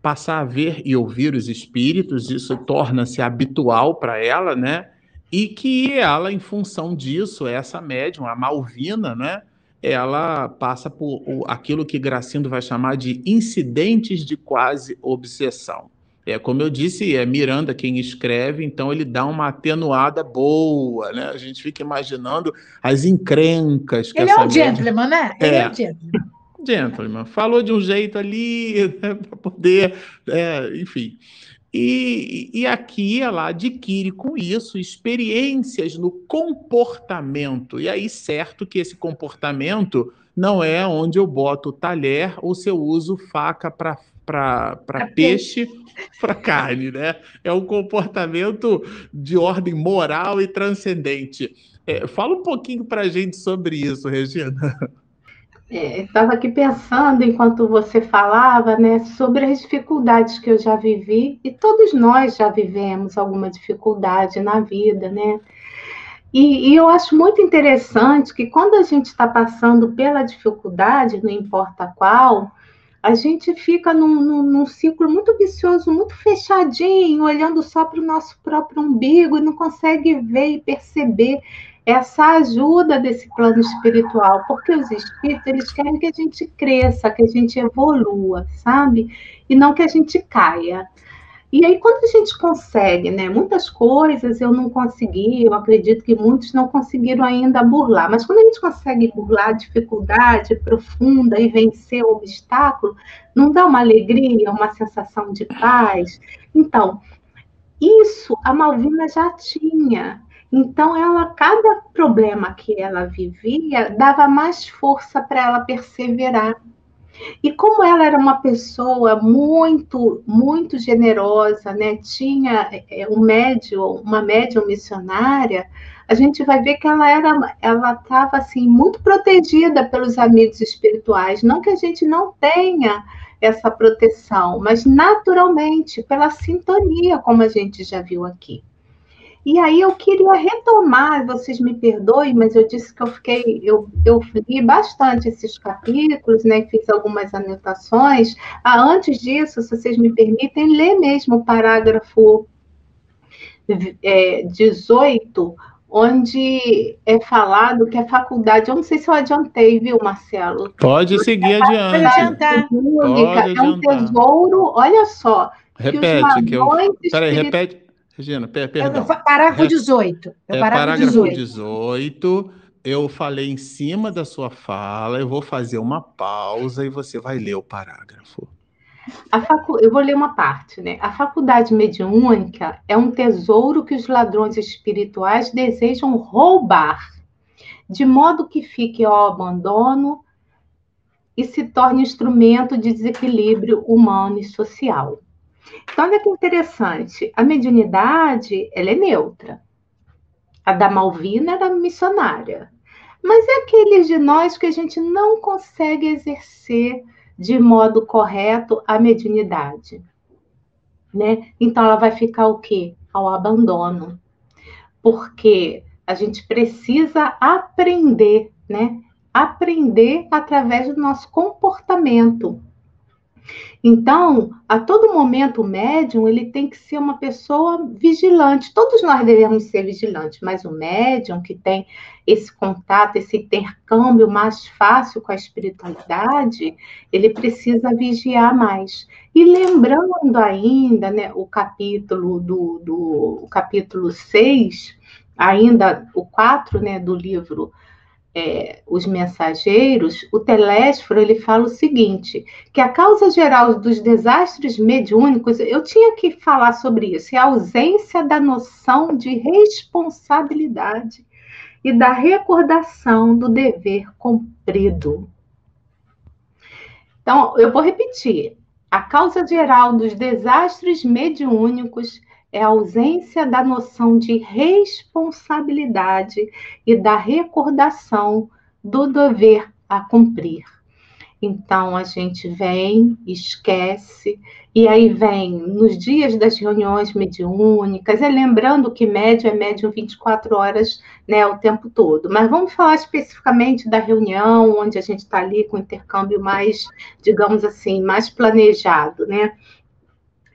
passar a ver e ouvir os espíritos, isso torna-se habitual para ela, né? E que ela, em função disso, essa médium, a Malvina, né? ela passa por aquilo que Gracindo vai chamar de incidentes de quase obsessão. É, como eu disse, é Miranda quem escreve, então ele dá uma atenuada boa, né? A gente fica imaginando as encrencas que ele é um gentleman, né? Ele é, é um gentleman. Gentleman. Falou de um jeito ali, né, para poder, é, enfim. E, e aqui ela adquire com isso experiências no comportamento. E aí, certo que esse comportamento não é onde eu boto talher ou se eu uso faca para para peixe, para carne, né? É um comportamento de ordem moral e transcendente. É, fala um pouquinho para a gente sobre isso, Regina. É, Estava aqui pensando, enquanto você falava, né, sobre as dificuldades que eu já vivi, e todos nós já vivemos alguma dificuldade na vida, né? E, e eu acho muito interessante que quando a gente está passando pela dificuldade, não importa qual, a gente fica num, num, num, ciclo muito vicioso, muito fechadinho, olhando só para o nosso próprio umbigo e não consegue ver e perceber essa ajuda desse plano espiritual, porque os espíritos eles querem que a gente cresça, que a gente evolua, sabe? E não que a gente caia. E aí, quando a gente consegue, né? Muitas coisas eu não consegui, eu acredito que muitos não conseguiram ainda burlar, mas quando a gente consegue burlar a dificuldade profunda e vencer o obstáculo, não dá uma alegria, uma sensação de paz? Então, isso a Malvina já tinha. Então, ela, cada problema que ela vivia, dava mais força para ela perseverar. E como ela era uma pessoa muito, muito generosa, né? Tinha é, um médium, uma médium missionária, a gente vai ver que ela era, ela estava assim muito protegida pelos amigos espirituais. Não que a gente não tenha essa proteção, mas naturalmente pela sintonia, como a gente já viu aqui. E aí eu queria retomar, vocês me perdoem, mas eu disse que eu fiquei, eu, eu li bastante esses capítulos, né? Fiz algumas anotações. Ah, antes disso, se vocês me permitem, ler mesmo o parágrafo é, 18, onde é falado que a faculdade, eu não sei se eu adiantei, viu, Marcelo? Pode seguir adiante. Pode é um tesouro, olha só. Repete, que, que eu. Peraí, repete. Regina, perdão. Parágrafo 18. É, é parágrafo 18. 18. Eu falei em cima da sua fala, eu vou fazer uma pausa e você vai ler o parágrafo. Facu... Eu vou ler uma parte, né? A faculdade mediúnica é um tesouro que os ladrões espirituais desejam roubar, de modo que fique ao abandono e se torne instrumento de desequilíbrio humano e social. Então, olha que interessante. A mediunidade, ela é neutra. A da Malvina era missionária. Mas é aqueles de nós que a gente não consegue exercer de modo correto a mediunidade. Né? Então, ela vai ficar o quê? Ao abandono. Porque a gente precisa aprender, né? Aprender através do nosso comportamento. Então, a todo momento, o médium ele tem que ser uma pessoa vigilante. Todos nós devemos ser vigilantes, mas o médium que tem esse contato, esse intercâmbio mais fácil com a espiritualidade, ele precisa vigiar mais. E lembrando ainda, né, o capítulo do, do capítulo 6, ainda o 4, né, do livro é, os mensageiros, o Telésforo ele fala o seguinte: que a causa geral dos desastres mediúnicos, eu tinha que falar sobre isso, é a ausência da noção de responsabilidade e da recordação do dever cumprido. Então, eu vou repetir: a causa geral dos desastres mediúnicos é a ausência da noção de responsabilidade e da recordação do dever a cumprir. Então a gente vem, esquece, e aí vem nos dias das reuniões mediúnicas, é lembrando que médio é médio 24 horas né, o tempo todo. Mas vamos falar especificamente da reunião, onde a gente está ali com intercâmbio mais, digamos assim, mais planejado, né?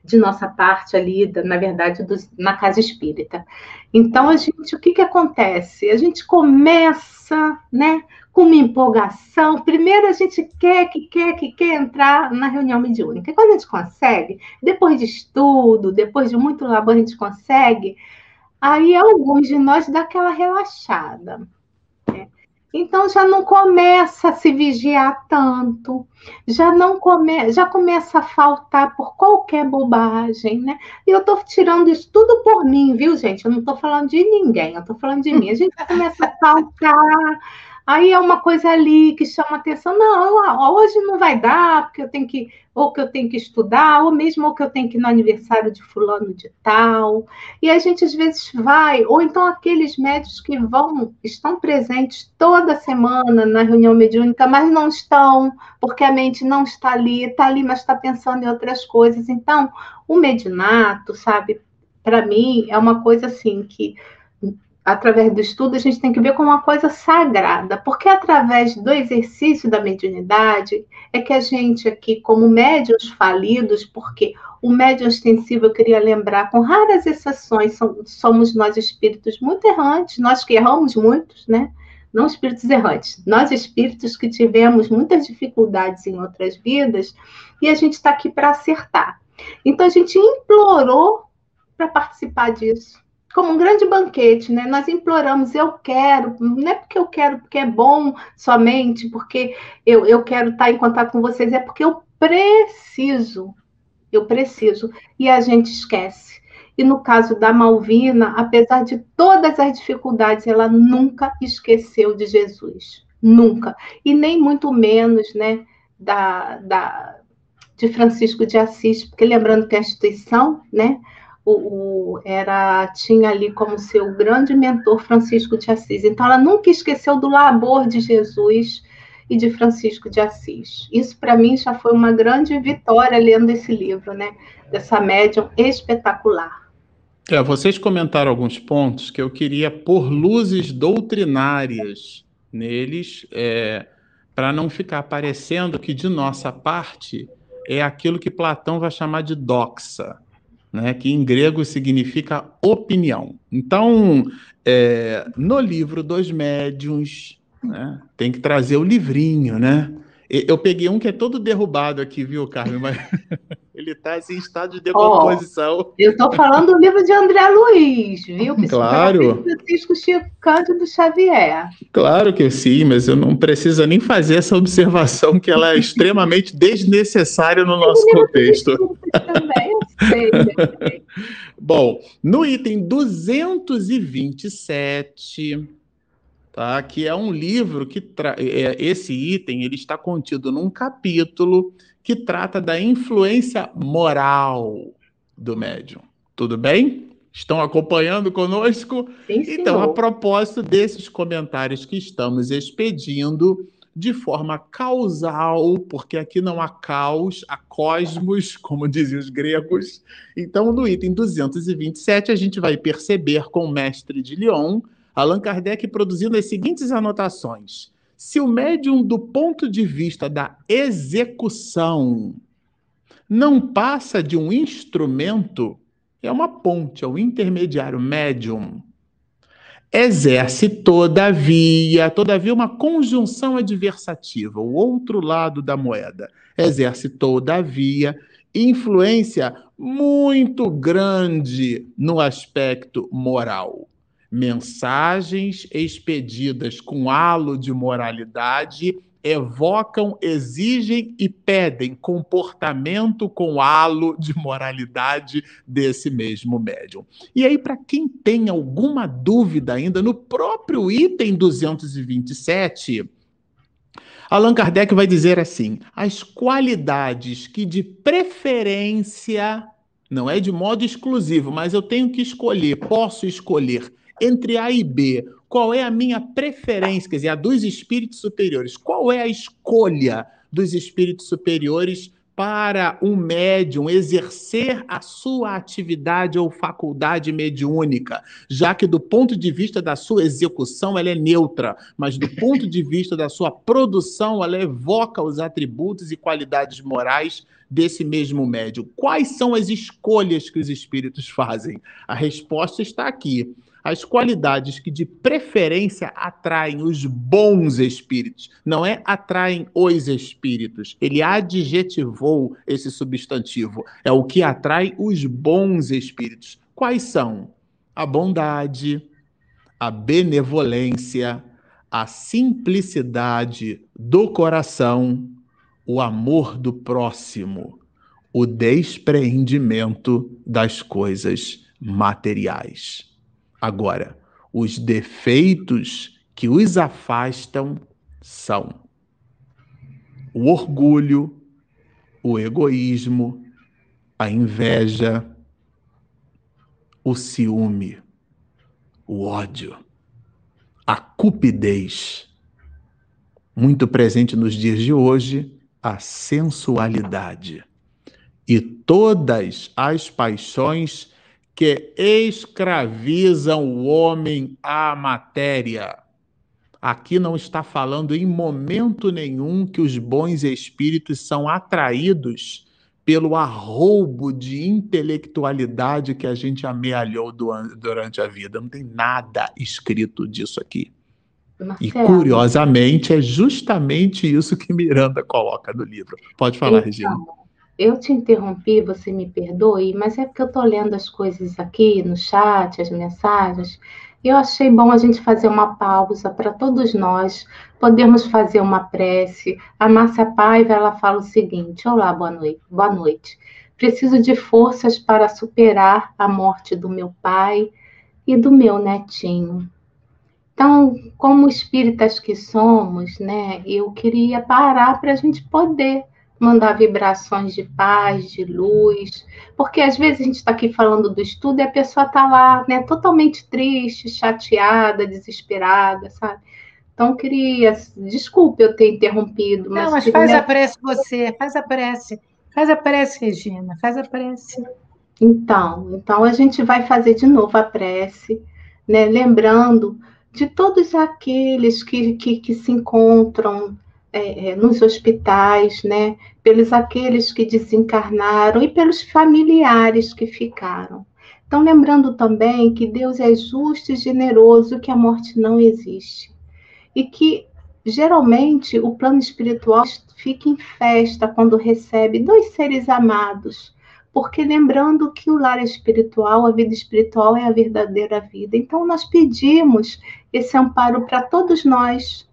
De nossa parte ali, na verdade, na casa espírita. Então, a gente, o que, que acontece? A gente começa, né, com uma empolgação. Primeiro, a gente quer, que quer, que quer entrar na reunião mediúnica. Quando a gente consegue, depois de estudo, depois de muito labor, a gente consegue, aí alguns de nós dá aquela relaxada. Então já não começa a se vigiar tanto, já não come, já começa a faltar por qualquer bobagem, né? E eu estou tirando isso tudo por mim, viu, gente? Eu não estou falando de ninguém, eu estou falando de mim. A gente começa a faltar, Aí é uma coisa ali que chama atenção. Não, hoje não vai dar, porque eu tenho que, ou que eu tenho que estudar, ou mesmo ou que eu tenho que ir no aniversário de fulano de tal. E a gente às vezes vai, ou então aqueles médicos que vão, estão presentes toda semana na reunião mediúnica, mas não estão, porque a mente não está ali, está ali, mas está pensando em outras coisas. Então, o medinato, sabe, para mim é uma coisa assim que através do estudo, a gente tem que ver como uma coisa sagrada, porque através do exercício da mediunidade é que a gente aqui, como médios falidos, porque o médium extensivo, eu queria lembrar, com raras exceções, somos nós espíritos muito errantes, nós que erramos muitos, né? Não espíritos errantes, nós espíritos que tivemos muitas dificuldades em outras vidas, e a gente está aqui para acertar. Então a gente implorou para participar disso como um grande banquete, né? Nós imploramos, eu quero, não é porque eu quero, porque é bom somente, porque eu, eu quero estar em contato com vocês, é porque eu preciso, eu preciso, e a gente esquece. E no caso da Malvina, apesar de todas as dificuldades, ela nunca esqueceu de Jesus, nunca, e nem muito menos, né, da, da de Francisco de Assis, porque lembrando que a instituição, né, o, o, era tinha ali como seu grande mentor Francisco de Assis. Então, ela nunca esqueceu do labor de Jesus e de Francisco de Assis. Isso, para mim, já foi uma grande vitória lendo esse livro, né? Dessa médium espetacular. É, vocês comentaram alguns pontos que eu queria pôr luzes doutrinárias neles, é, para não ficar parecendo que de nossa parte é aquilo que Platão vai chamar de doxa né, que em grego significa opinião. Então, é, no livro dos médiuns, né, tem que trazer o livrinho, né? Eu peguei um que é todo derrubado aqui, viu, Carmen? Mas ele está assim, em estado de decomposição. Oh, eu estou falando do livro de André Luiz, viu? Claro. Francisco Chico Cândido Xavier. Claro que sim, mas eu não preciso nem fazer essa observação que ela é extremamente desnecessária no nosso contexto. Também, eu sei. Bom, no item 227 tá? que é um livro que tra... É, esse item ele está contido num capítulo que trata da influência moral do médium. Tudo bem? Estão acompanhando conosco? Sim, então, a propósito desses comentários que estamos expedindo de forma causal, porque aqui não há caos, há cosmos, como diziam os gregos. Então, no item 227, a gente vai perceber com o mestre de Lyon Allan Kardec produzindo as seguintes anotações. Se o médium, do ponto de vista da execução, não passa de um instrumento, é uma ponte, é um intermediário médium. Exerce, todavia, todavia, uma conjunção adversativa, o outro lado da moeda. Exerce, todavia, influência muito grande no aspecto moral mensagens expedidas com halo de moralidade evocam, exigem e pedem comportamento com halo de moralidade desse mesmo médium. E aí, para quem tem alguma dúvida ainda, no próprio item 227, Allan Kardec vai dizer assim: as qualidades que de preferência, não é de modo exclusivo, mas eu tenho que escolher, posso escolher entre A e B, qual é a minha preferência, quer dizer, a dos espíritos superiores? Qual é a escolha dos espíritos superiores para um médium exercer a sua atividade ou faculdade mediúnica, já que do ponto de vista da sua execução ela é neutra, mas do ponto de vista da sua produção ela evoca os atributos e qualidades morais desse mesmo médium. Quais são as escolhas que os espíritos fazem? A resposta está aqui as qualidades que de preferência atraem os bons espíritos, não é atraem os espíritos. Ele adjetivou esse substantivo. É o que atrai os bons espíritos. Quais são? A bondade, a benevolência, a simplicidade do coração, o amor do próximo, o despreendimento das coisas materiais. Agora, os defeitos que os afastam são o orgulho, o egoísmo, a inveja, o ciúme, o ódio, a cupidez. Muito presente nos dias de hoje, a sensualidade e todas as paixões que escravizam o homem à matéria. Aqui não está falando em momento nenhum que os bons espíritos são atraídos pelo arroubo de intelectualidade que a gente amealhou durante a vida. Não tem nada escrito disso aqui. Marcelo. E curiosamente é justamente isso que Miranda coloca no livro. Pode falar, então, Regina. Eu te interrompi, você me perdoe, mas é porque eu estou lendo as coisas aqui no chat, as mensagens, e eu achei bom a gente fazer uma pausa para todos nós podermos fazer uma prece. A Márcia Paiva, ela fala o seguinte: Olá, boa noite. Boa noite. Preciso de forças para superar a morte do meu pai e do meu netinho. Então, como espíritas que somos, né, eu queria parar para a gente poder mandar vibrações de paz, de luz, porque às vezes a gente está aqui falando do estudo e a pessoa está lá, né, totalmente triste, chateada, desesperada, sabe? Então, queria, desculpe eu ter interrompido. Mas Não, mas faz a prece você, faz a prece, faz a prece, Regina, faz a prece. Então, então a gente vai fazer de novo a prece, né, lembrando de todos aqueles que, que, que se encontram é, é, nos hospitais, né, pelos aqueles que desencarnaram e pelos familiares que ficaram. Então, lembrando também que Deus é justo e generoso, que a morte não existe. E que, geralmente, o plano espiritual fica em festa quando recebe dois seres amados, porque lembrando que o lar espiritual, a vida espiritual é a verdadeira vida. Então, nós pedimos esse amparo para todos nós,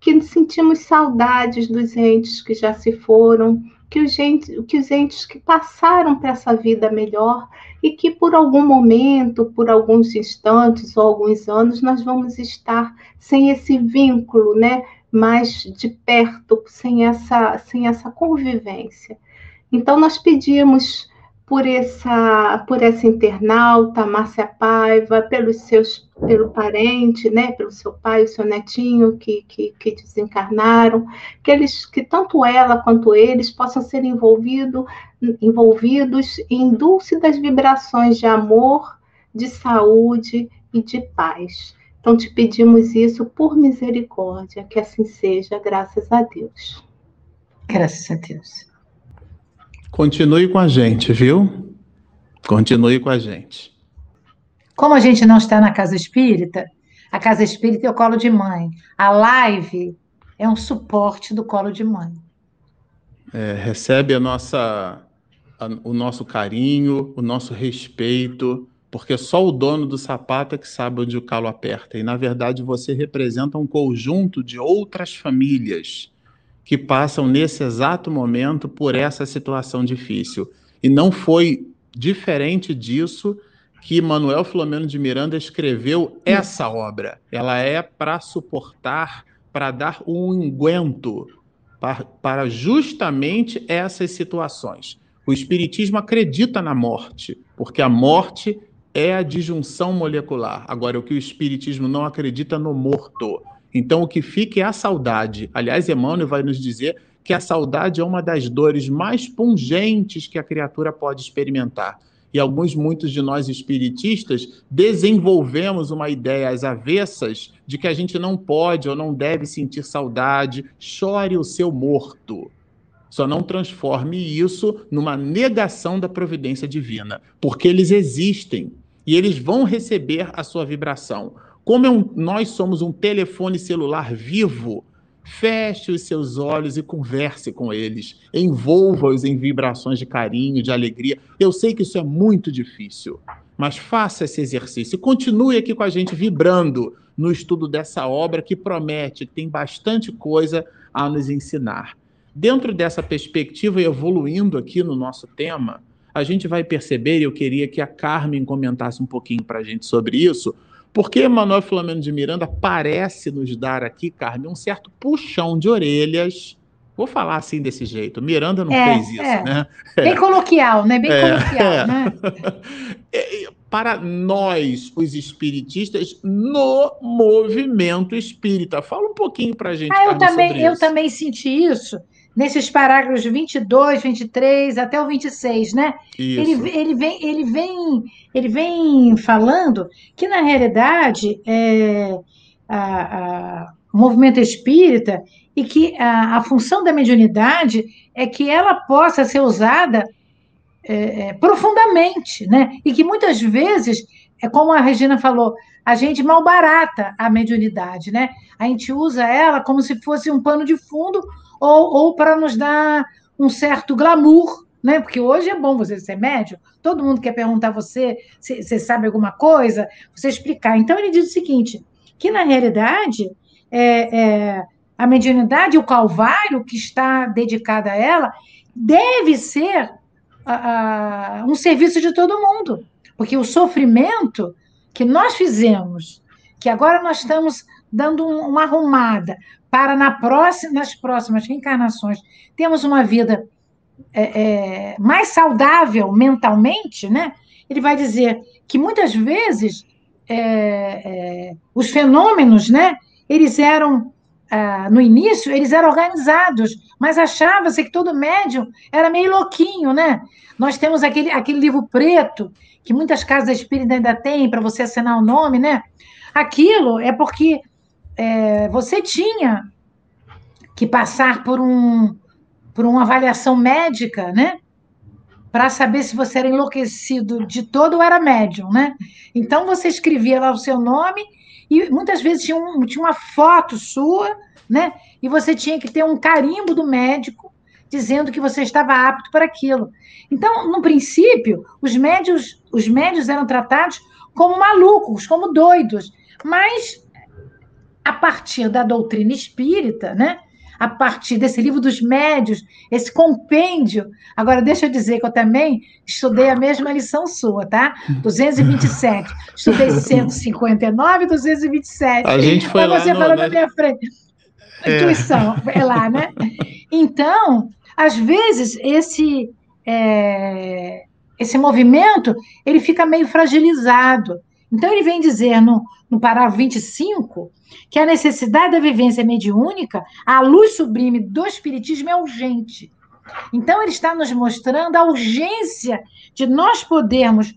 que sentimos saudades dos entes que já se foram, que os, entes, que os entes que passaram para essa vida melhor e que por algum momento, por alguns instantes ou alguns anos, nós vamos estar sem esse vínculo, né, mais de perto, sem essa, sem essa convivência. Então, nós pedimos por essa, por essa internauta, Márcia Paiva, pelos seus, pelo parente, né, pelo seu pai, o seu netinho que, que, que desencarnaram, que eles, que tanto ela quanto eles possam ser envolvido, envolvidos em dúlcidas vibrações de amor, de saúde e de paz. Então te pedimos isso por misericórdia, que assim seja, graças a Deus. Graças a Deus. Continue com a gente, viu? Continue com a gente. Como a gente não está na casa espírita, a casa espírita é o colo de mãe. A live é um suporte do colo de mãe. É, recebe a nossa, a, o nosso carinho, o nosso respeito, porque só o dono do sapato é que sabe onde o calo aperta. E, na verdade, você representa um conjunto de outras famílias que passam nesse exato momento por essa situação difícil. E não foi diferente disso que Manuel Filomeno de Miranda escreveu essa obra. Ela é para suportar, para dar um enguento para, para justamente essas situações. O Espiritismo acredita na morte, porque a morte é a disjunção molecular. Agora, o que o Espiritismo não acredita no morto. Então, o que fica é a saudade. Aliás, Emmanuel vai nos dizer que a saudade é uma das dores mais pungentes que a criatura pode experimentar. E alguns, muitos de nós espiritistas, desenvolvemos uma ideia às avessas de que a gente não pode ou não deve sentir saudade, chore o seu morto. Só não transforme isso numa negação da providência divina, porque eles existem e eles vão receber a sua vibração. Como é um, nós somos um telefone celular vivo, feche os seus olhos e converse com eles. Envolva-os em vibrações de carinho, de alegria. Eu sei que isso é muito difícil, mas faça esse exercício. Continue aqui com a gente vibrando no estudo dessa obra que promete, que tem bastante coisa a nos ensinar. Dentro dessa perspectiva e evoluindo aqui no nosso tema, a gente vai perceber, e eu queria que a Carmen comentasse um pouquinho para a gente sobre isso, Porque Manuel Filomeno de Miranda parece nos dar aqui, Carmen, um certo puxão de orelhas. Vou falar assim desse jeito. Miranda não é, fez isso, é. né? Bem coloquial, né? Bem é, coloquial, é. né? Para nós, os espiritistas, no movimento espírita. Fala um pouquinho para a gente. Ah, eu também, eu também senti isso nesses parágrafos 22, 23 até o 26, né? Isso. Ele, ele, vem, ele, vem, ele vem falando que, na realidade, é, a, a, o movimento espírita e que a, a, função da mediunidade é que ela possa ser usada é, é, profundamente, né? E que muitas vezes, é como a Regina falou, a gente malbarata a mediunidade, né? A gente usa ela como se fosse um pano de fundo ou, ou para nos dar um certo glamour, né? Porque hoje é bom você ser médium, todo mundo quer perguntar a você se você sabe alguma coisa, você explicar. Então ele diz o seguinte: que na realidade é, é, a mediunidade, o calvário que está dedicado a ela, deve ser a, a, um serviço de todo mundo, porque o sofrimento que nós fizemos, que agora nós estamos dando um, uma arrumada para na próxima, nas próximas reencarnações temos uma vida é, é, mais saudável mentalmente, né? Ele vai dizer que muitas vezes é, é os fenômenos, né? Eles eram ah, no início eles eram organizados, mas achava-se que todo médium era meio louquinho, né? Nós temos aquele, aquele livro preto que muitas casas espíritas ainda têm para você assinar o nome, né? Aquilo é porque é, você tinha que passar por, um, por uma avaliação médica, né? Para saber se você era enlouquecido de todo ou era médium, né? Então você escrevia lá o seu nome e muitas vezes tinha, um, tinha uma foto sua, né? E você tinha que ter um carimbo do médico dizendo que você estava apto para aquilo. Então, no princípio, os médios, os médios eram tratados como malucos, como doidos, mas a partir da doutrina espírita, né? a partir desse livro dos médios, esse compêndio. Agora, deixa eu dizer que eu também estudei a mesma lição sua, tá? 227. Estudei 159 e 227. A gente foi então, lá. Você no, falou na minha frente. É. Intuição, é lá, né? Então, às vezes, esse, é, esse movimento ele fica meio fragilizado. Então, ele vem dizer no, no parágrafo 25 que a necessidade da vivência mediúnica, a luz sublime do Espiritismo é urgente. Então, ele está nos mostrando a urgência de nós podermos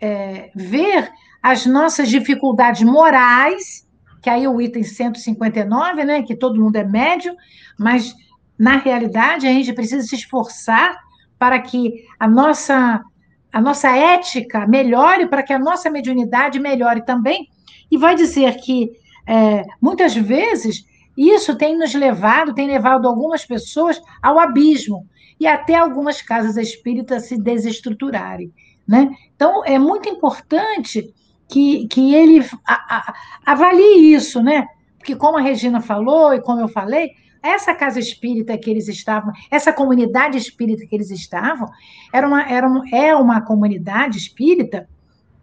é, ver as nossas dificuldades morais, que aí o item 159, né, que todo mundo é médio, mas na realidade a gente precisa se esforçar para que a nossa a nossa ética melhore, para que a nossa mediunidade melhore também, e vai dizer que é, muitas vezes isso tem nos levado, tem levado algumas pessoas ao abismo e até algumas casas espíritas se desestruturarem. Né? Então, é muito importante que, que ele a, a, avalie isso, né? Porque, como a Regina falou e como eu falei, essa casa espírita que eles estavam, essa comunidade espírita que eles estavam, era uma, era uma, é uma comunidade espírita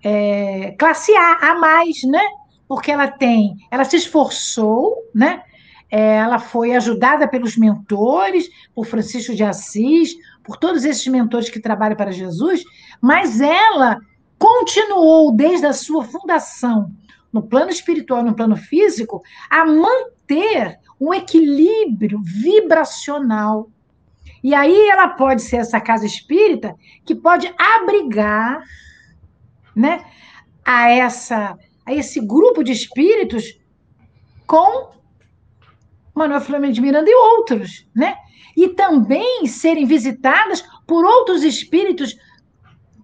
é, classe A, a mais, né? Porque ela tem, ela se esforçou, né? É, ela foi ajudada pelos mentores, por Francisco de Assis, por todos esses mentores que trabalham para Jesus, mas ela continuou desde a sua fundação, no plano espiritual, no plano físico, a manter um equilíbrio vibracional. E aí ela pode ser essa casa espírita que pode abrigar, né, a essa a esse grupo de espíritos com Manuel Flamengo de Miranda e outros, né? E também serem visitadas por outros espíritos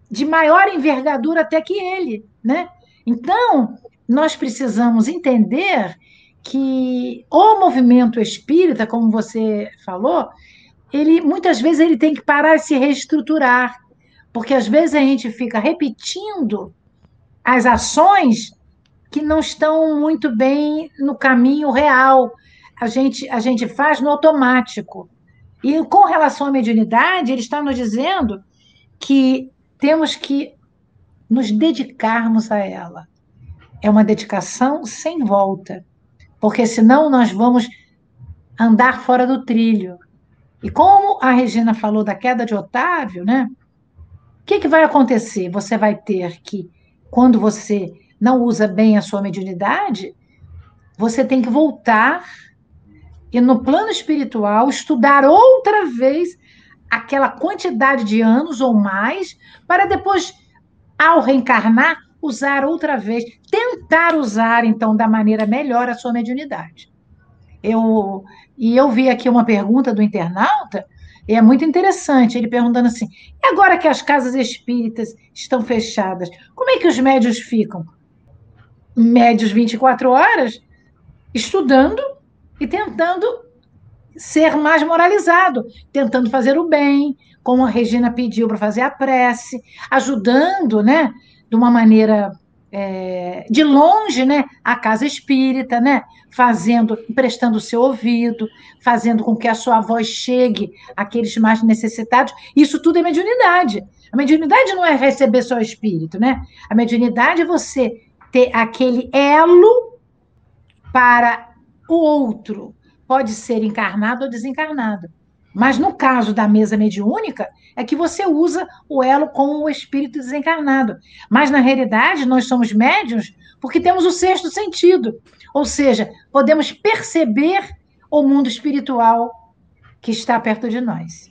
de maior envergadura até que ele, né? Então, nós precisamos entender que o movimento espírita, como você falou, ele muitas vezes ele tem que parar e se reestruturar, porque às vezes a gente fica repetindo as ações que não estão muito bem no caminho real. A gente, a gente faz no automático. E com relação à mediunidade, ele está nos dizendo que temos que nos dedicarmos a ela. é uma dedicação sem volta, porque senão nós vamos andar fora do trilho. E como a Regina falou da queda de Otávio, né? O que, que vai acontecer? Você vai ter que, quando você não usa bem a sua mediunidade, você tem que voltar e, no plano espiritual, estudar outra vez aquela quantidade de anos ou mais, para depois, ao reencarnar, usar outra vez, tentar usar, então, da maneira melhor a sua mediunidade. Eu, e eu vi aqui uma pergunta do internauta, e é muito interessante, ele perguntando assim: e agora que as casas espíritas estão fechadas, como é que os médios ficam? Médios 24 horas, estudando e tentando ser mais moralizado, tentando fazer o bem, como a Regina pediu para fazer a prece, ajudando, né, de uma maneira é, de longe, né, a casa espírita, né, fazendo, emprestando o seu ouvido, fazendo com que a sua voz chegue àqueles mais necessitados. Isso tudo é mediunidade. A mediunidade não é receber só o espírito, né? A mediunidade é você ter aquele elo para o outro. Pode ser encarnado ou desencarnado. Mas no caso da mesa mediúnica, é que você usa o elo com o espírito desencarnado. Mas na realidade, nós somos médios porque temos o sexto sentido. Ou seja, podemos perceber o mundo espiritual que está perto de nós.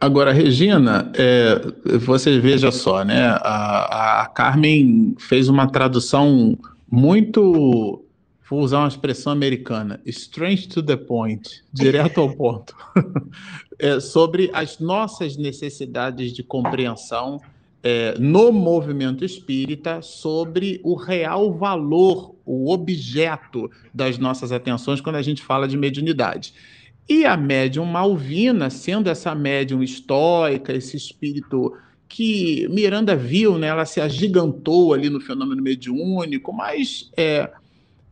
Agora, Regina, é, você veja só, né? A, a Carmen fez uma tradução muito vou usar uma expressão americana, straight to the point, direto ao ponto, é, sobre as nossas necessidades de compreensão é, no movimento espírita sobre o real valor, o objeto das nossas atenções quando a gente fala de mediunidade. E a médium Malvina, sendo essa médium estoica, esse espírito que Miranda viu, né, ela se agigantou ali no fenômeno mediúnico, mas é,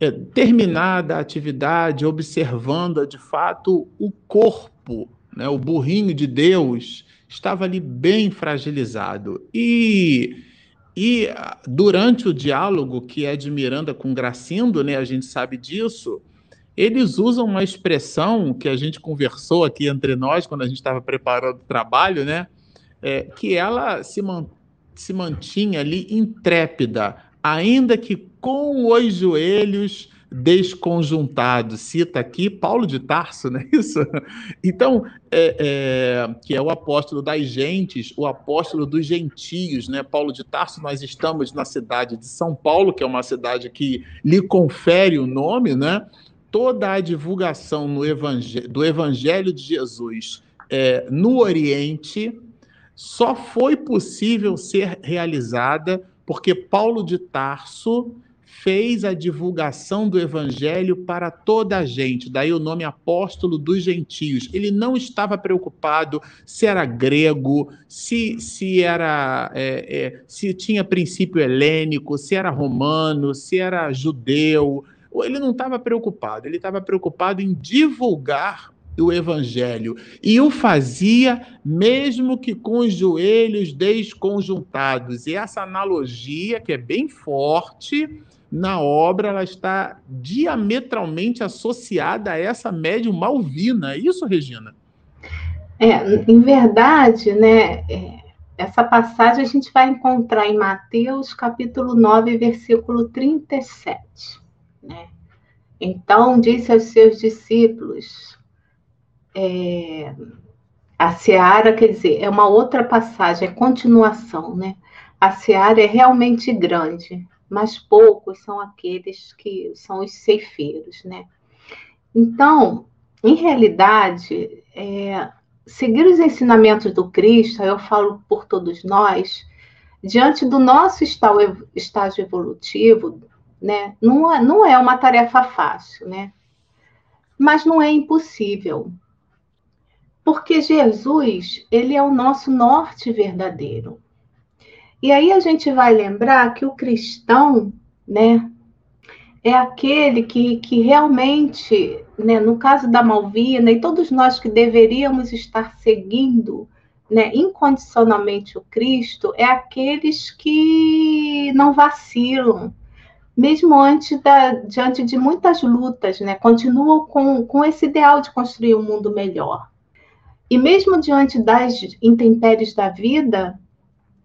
é, terminada a atividade, observando de fato o corpo, né, o burrinho de Deus, estava ali bem fragilizado. E, e durante o diálogo que é de Miranda com Gracindo, né, a gente sabe disso, eles usam uma expressão que a gente conversou aqui entre nós quando a gente estava preparando o trabalho, né, é, que ela se, man, se mantinha ali intrépida, ainda que com os joelhos desconjuntados. Cita aqui Paulo de Tarso, não é isso? Então, é, é, que é o apóstolo das gentes, o apóstolo dos gentios, né? Paulo de Tarso, nós estamos na cidade de São Paulo, que é uma cidade que lhe confere o nome, né? Toda a divulgação do Evangelho de Jesus é, no Oriente só foi possível ser realizada porque Paulo de Tarso fez a divulgação do evangelho para toda a gente, daí o nome apóstolo dos gentios. Ele não estava preocupado se era grego, se, se era é, é, se tinha princípio helênico, se era romano, se era judeu. Ele não estava preocupado, ele estava preocupado em divulgar o evangelho e o fazia mesmo que com os joelhos desconjuntados. E essa analogia, que é bem forte, na obra ela está diametralmente associada a essa médium malvina. É isso, Regina? É, em verdade, né, é, essa passagem a gente vai encontrar em Mateus capítulo 9, versículo 37. Então disse aos seus discípulos, é, a seara, quer dizer, é uma outra passagem, é continuação, né? A seara é realmente grande, mas poucos são aqueles que são os ceifeiros, né? Então, em realidade, é, seguir os ensinamentos do Cristo, eu falo por todos nós, diante do nosso estágio evolutivo, né, não é, não é uma tarefa fácil, né? Mas não é impossível. Porque Jesus, ele é o nosso norte verdadeiro. E aí a gente vai lembrar que o cristão, né, é aquele que, que realmente, né, no caso da Malvina, e todos nós que deveríamos estar seguindo né, incondicionalmente o Cristo, é aqueles que não vacilam, mesmo antes da, diante de muitas lutas, né? Continuam com, com esse ideal de construir um mundo melhor. E mesmo diante das intempéries da vida,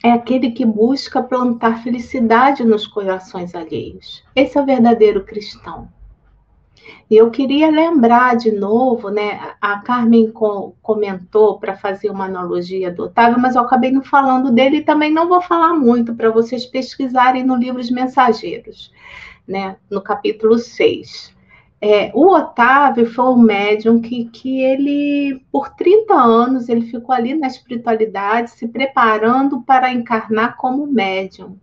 é aquele que busca plantar felicidade nos corações alheios. Esse é o verdadeiro cristão. Eu queria lembrar de novo, né? A Carmen comentou para fazer uma analogia do Otávio, mas eu acabei não falando dele e também não vou falar muito para vocês pesquisarem no livro Os Mensageiros, né? No capítulo 6. É, o Otávio foi um médium que, que ele, por 30 anos, ele ficou ali na espiritualidade, se preparando para encarnar como médium.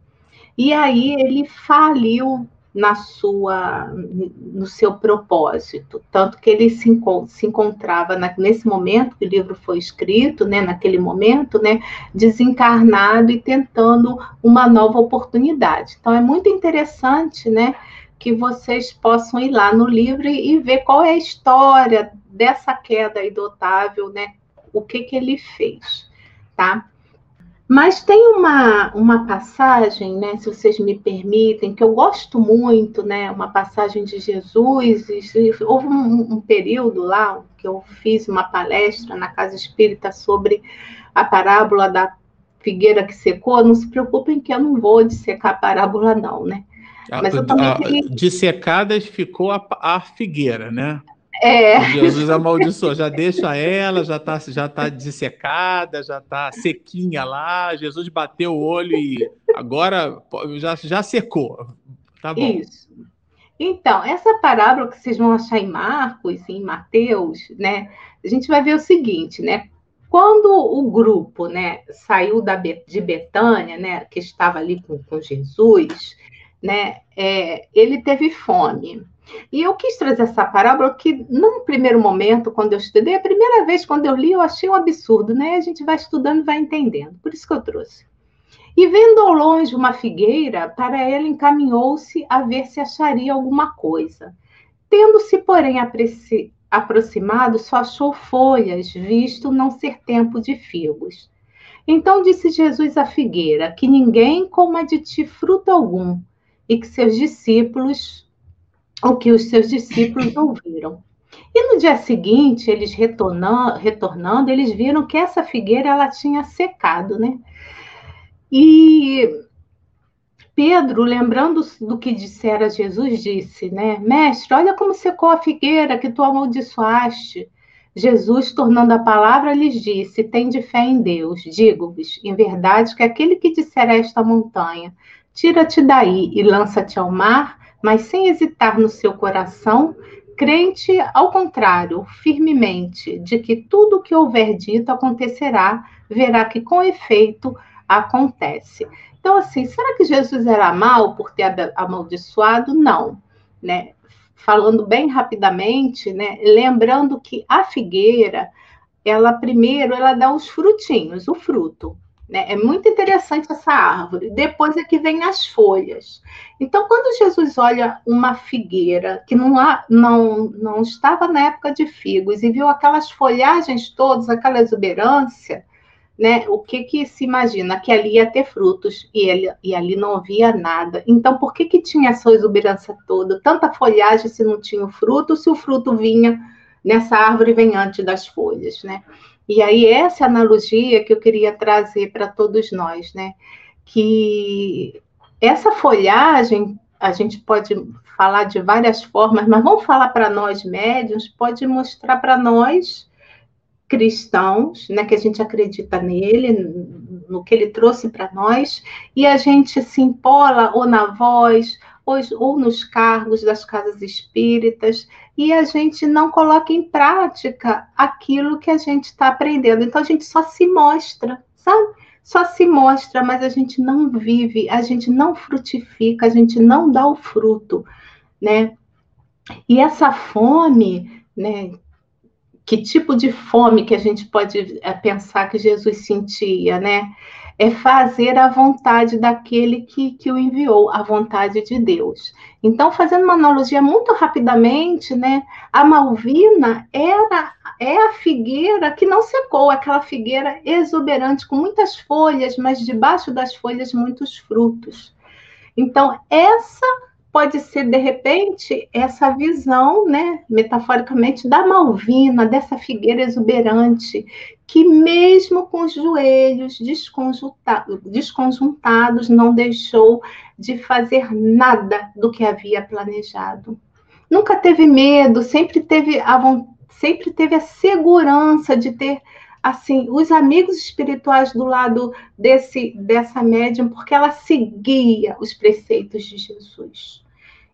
E aí ele faliu na sua no seu propósito, tanto que ele se, se encontrava na, nesse momento que o livro foi escrito, né, naquele momento, né, desencarnado e tentando uma nova oportunidade. Então é muito interessante, né, que vocês possam ir lá no livro e ver qual é a história dessa queda aí do Otávio, né, o que que ele fez, tá? Mas tem uma, uma passagem, né, se vocês me permitem, que eu gosto muito, né, uma passagem de Jesus. Houve um, um, período lá que eu fiz uma palestra na Casa Espírita sobre a parábola da figueira que secou. Não se preocupem que eu não vou dissecar a parábola, não, né? Mas eu também queria... Dissecadas ficou a, a figueira, né? É. Jesus amaldiçoou, já deixa ela, já está já tá dissecada, já está sequinha lá. Jesus bateu o olho e agora já, já secou. Tá bom. Isso. Então, essa parábola que vocês vão achar em Marcos, em Mateus, né? A gente vai ver o seguinte, né? Quando o grupo, né, saiu da, de Betânia, né, que estava ali com, com Jesus, né, é, ele teve fome. E eu quis trazer essa parábola que, num primeiro momento, quando eu estudei, a primeira vez quando eu li, eu achei um absurdo, né? A gente vai estudando e vai entendendo. Por isso que eu trouxe. E vendo ao longe uma figueira, para ela encaminhou-se a ver se acharia alguma coisa. Tendo-se, porém, aproximado, só achou folhas, visto não ser tempo de figos. Então disse Jesus à figueira: Que ninguém coma de ti fruto algum, e que seus discípulos o que os seus discípulos ouviram. E no dia seguinte, eles retornando, retornando, eles viram que essa figueira ela tinha secado, né? E Pedro, lembrando do que dissera Jesus, disse, né? Mestre, olha como secou a figueira que tu amaldiçoaste. Jesus, tornando a palavra, lhes disse: Tende fé em Deus. Digo-vos, em verdade, que aquele que disser a esta montanha, tira-te daí e lança-te ao mar, mas sem hesitar no seu coração, crente, ao contrário, firmemente, de que tudo o que houver dito acontecerá, verá que com efeito acontece. Então, assim, será que Jesus era mal por ter amaldiçoado? Não, né? Falando bem rapidamente, né? Lembrando que a figueira, ela primeiro, ela dá os frutinhos, o fruto. Né? É muito interessante essa árvore. Depois é que vem as folhas. Então, quando Jesus olha uma figueira que não, há, não, não estava na época de figos e viu aquelas folhagens todas, aquela exuberância, né? O que que se imagina? Que ali ia ter frutos e, ele, e ali não havia nada. Então, por que que tinha essa exuberância toda? Tanta folhagem se não tinha o fruto, se o fruto vinha nessa árvore vem antes das folhas, né? E aí, essa analogia que eu queria trazer para todos nós, né? Que essa folhagem, a gente pode falar de várias formas, mas vamos falar para nós médios, pode mostrar para nós cristãos, né, que a gente acredita nele, no que ele trouxe para nós, e a gente se empola ou na voz, ou, ou nos cargos das casas espíritas, e a gente não coloca em prática aquilo que a gente está aprendendo. Então a gente só se mostra, sabe? Só se mostra, mas a gente não vive, a gente não frutifica, a gente não dá o fruto, né? E essa fome, né? Que tipo de fome que a gente pode é, pensar que Jesus sentia, né? é fazer a vontade daquele que, que o enviou, a vontade de Deus. Então, fazendo uma analogia muito rapidamente, né, a Malvina era é a figueira que não secou, aquela figueira exuberante com muitas folhas, mas debaixo das folhas muitos frutos. Então, essa pode ser, de repente, essa visão, né, metaforicamente, da Malvina, dessa figueira exuberante, que mesmo com os joelhos desconjuntados, não deixou de fazer nada do que havia planejado. Nunca teve medo, sempre teve a, sempre teve a segurança de ter assim, os amigos espirituais do lado desse dessa médium, porque ela seguia os preceitos de Jesus.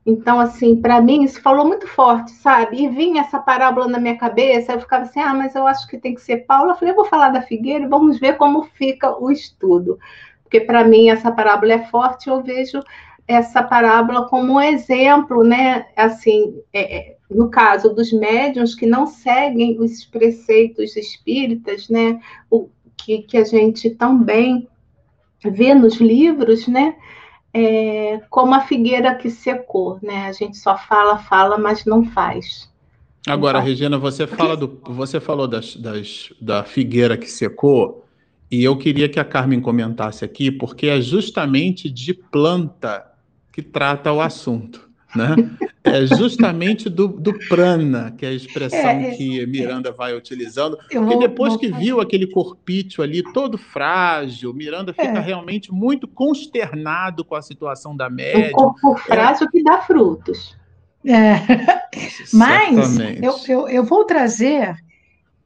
Então, assim, para mim isso falou muito forte, sabe? E vinha essa parábola na minha cabeça, eu ficava assim, ah, mas eu acho que tem que ser Paulo. Eu falei, eu vou falar da figueira e vamos ver como fica o estudo. Porque para mim essa parábola é forte, eu vejo essa parábola como um exemplo, né? Assim, é, é no caso dos médiuns que não seguem os preceitos espíritas, né, o que, que a gente também vê nos livros, né, é, como a figueira que secou, né, a gente só fala, fala, mas não faz. Agora, então, Regina, você fala do, você falou das, das, da figueira que secou, e eu queria que a Carmen comentasse aqui, porque é justamente de planta que trata o assunto né? É justamente do, do prana, que é a expressão é, é, que Miranda vai utilizando. Vou, e depois que viu aquele corpício ali todo frágil, Miranda fica é. realmente muito consternado com a situação da média. Um corpo frágil que dá frutos. É. Mas eu, eu, eu, vou trazer.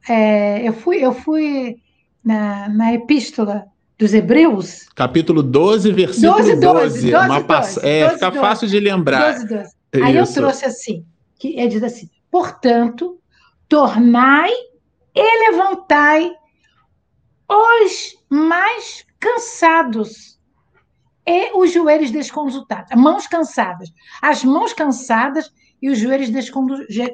É, eu fui, eu fui na, na epístola dos Hebreus. Capítulo 12, versículo 12. 12, 12, 12, uma 12 é, 12, fica 12, fácil de lembrar. 12, 12. Aí eu trouxe assim, que é diz assim, portanto, tornai e levantai os mais cansados e os joelhos desconjuntados, mãos cansadas, as mãos cansadas e os joelhos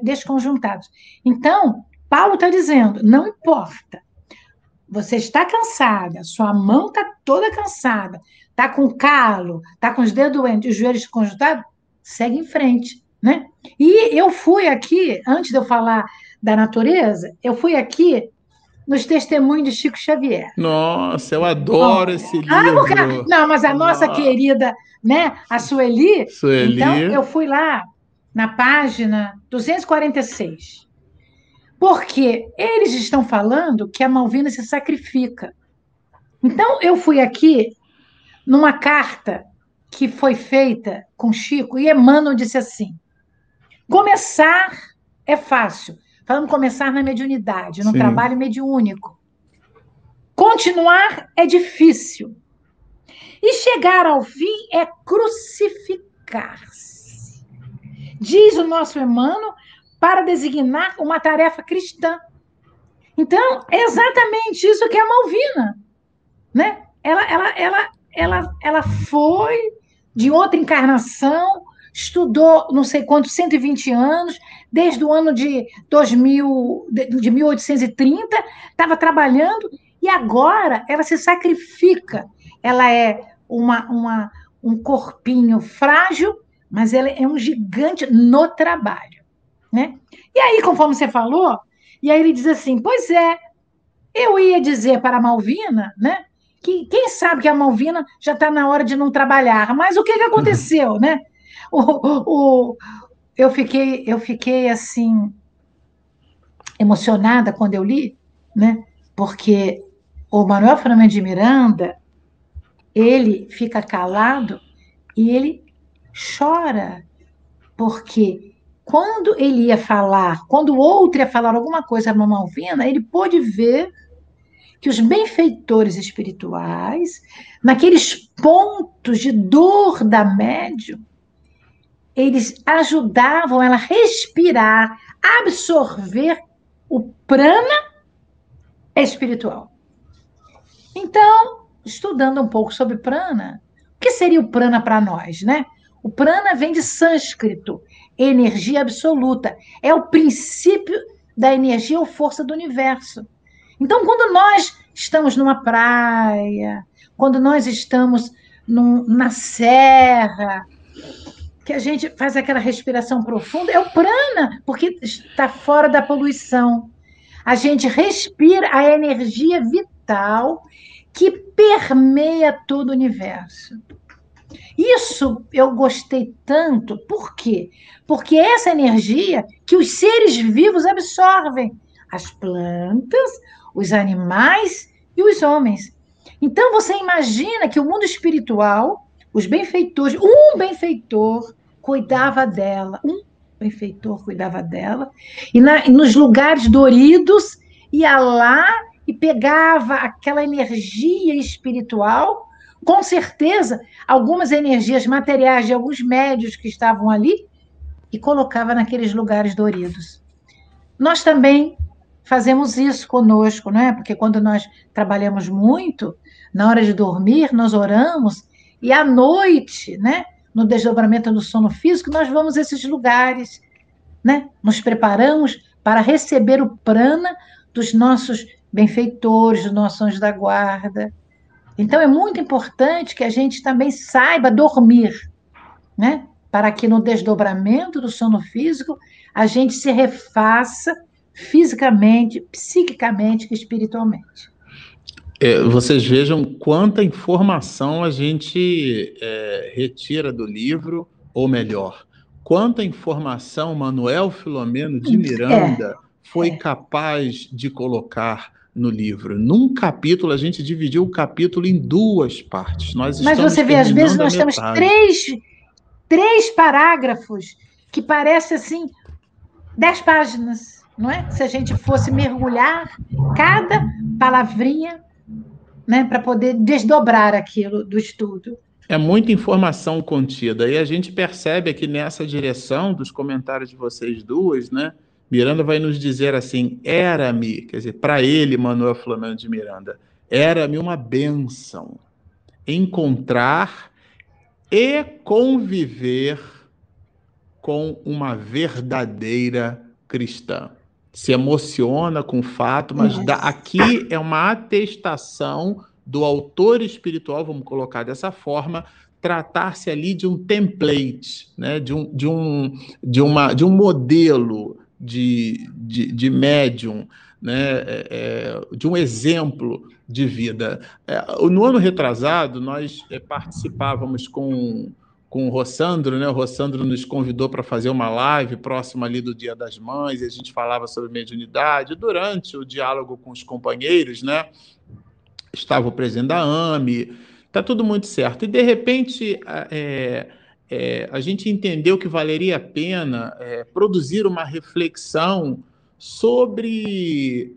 desconjuntados. Então, Paulo está dizendo, não importa você está cansada, sua mão está toda cansada, está com calo, está com os dedos doentes, os joelhos conjuntados, segue em frente, né? E eu fui aqui, antes de eu falar da natureza, eu fui aqui nos testemunhos de Chico Xavier. Nossa, eu adoro esse ah, livro. Ah, não, mas a nossa Nossa. querida, né, a Sueli, Sueli, então eu fui lá na página 246. Porque eles estão falando que a Malvina se sacrifica. Então, eu fui aqui numa carta que foi feita com Chico, e Emmanuel disse assim: começar é fácil. Falando começar na mediunidade, no Sim. trabalho mediúnico. Continuar é difícil. E chegar ao fim é crucificar-se. Diz o nosso Emmanuel para designar uma tarefa cristã. Então, é exatamente isso que é a Malvina, né? Ela, ela, ela, ela, ela foi de outra encarnação, estudou não sei quantos, 120 anos, desde o ano de 2000, de 1830, estava trabalhando e agora ela se sacrifica. Ela é uma, uma, um corpinho frágil, mas ela é um gigante no trabalho. Né? E aí, conforme você falou, e aí ele diz assim: pois é, eu ia dizer para a Malvina, né? Que quem sabe que a Malvina já está na hora de não trabalhar, mas o que, que aconteceu, né? O, o, eu fiquei, eu fiquei assim emocionada quando eu li, né? Porque o Manuel Fernandes de Miranda ele fica calado e ele chora porque quando ele ia falar, quando o outro ia falar alguma coisa para Malvina, ele pôde ver que os benfeitores espirituais, naqueles pontos de dor da médium, eles ajudavam ela a respirar, absorver o prana espiritual. Então, estudando um pouco sobre prana, o que seria o prana para nós, né? O prana vem de sânscrito, energia absoluta. É o princípio da energia ou força do universo. Então, quando nós estamos numa praia, quando nós estamos num, na serra, que a gente faz aquela respiração profunda, é o prana, porque está fora da poluição. A gente respira a energia vital que permeia todo o universo. Isso eu gostei tanto, por quê? Porque é essa energia que os seres vivos absorvem, as plantas, os animais e os homens. Então você imagina que o mundo espiritual, os benfeitores, um benfeitor cuidava dela, um benfeitor cuidava dela, e, na, nos lugares doridos ia lá e pegava aquela energia espiritual, com certeza, algumas energias materiais de alguns médios que estavam ali, e colocava naqueles lugares doridos. Nós também fazemos isso conosco, não é? Porque quando nós trabalhamos muito, na hora de dormir, nós oramos, e à noite, né? No desdobramento do sono físico, nós vamos a esses lugares, né? Nos preparamos para receber o prana dos nossos benfeitores, dos nossos anjos da guarda. Então é muito importante que a gente também saiba dormir, né? Para que no desdobramento do sono físico a gente se refaça fisicamente, psiquicamente e espiritualmente. É, vocês vejam quanta informação a gente é, retira do livro, ou melhor, quanta informação Manuel Filomeno de é, Miranda é, foi capaz de colocar no livro. Num capítulo, a gente dividiu o capítulo em duas partes. Nós Mas você vê, às vezes nós temos três, três parágrafos que parecem assim, dez páginas, não é? Se a gente fosse mergulhar cada palavrinha né, para poder desdobrar aquilo do estudo. É muita informação contida. E a gente percebe aqui nessa direção dos comentários de vocês duas, né? Miranda vai nos dizer assim: era-me, quer dizer, para ele, Manuel Flamengo de Miranda, era-me uma bênção encontrar e conviver com uma verdadeira cristã se emociona com o fato, mas da, aqui é uma atestação do autor espiritual, vamos colocar dessa forma, tratar-se ali de um template, né? de, um, de, um, de, uma, de um modelo de, de, de médium, né? É, é de um exemplo de vida. É, no ano retrasado, nós é, participávamos com com o Rossandro, né? O Rossandro nos convidou para fazer uma live próxima ali do Dia das Mães, e a gente falava sobre mediunidade. Durante o diálogo com os companheiros, né? Estava o presidente da AME, tá tudo muito certo. E de repente é, é, a gente entendeu que valeria a pena é, produzir uma reflexão sobre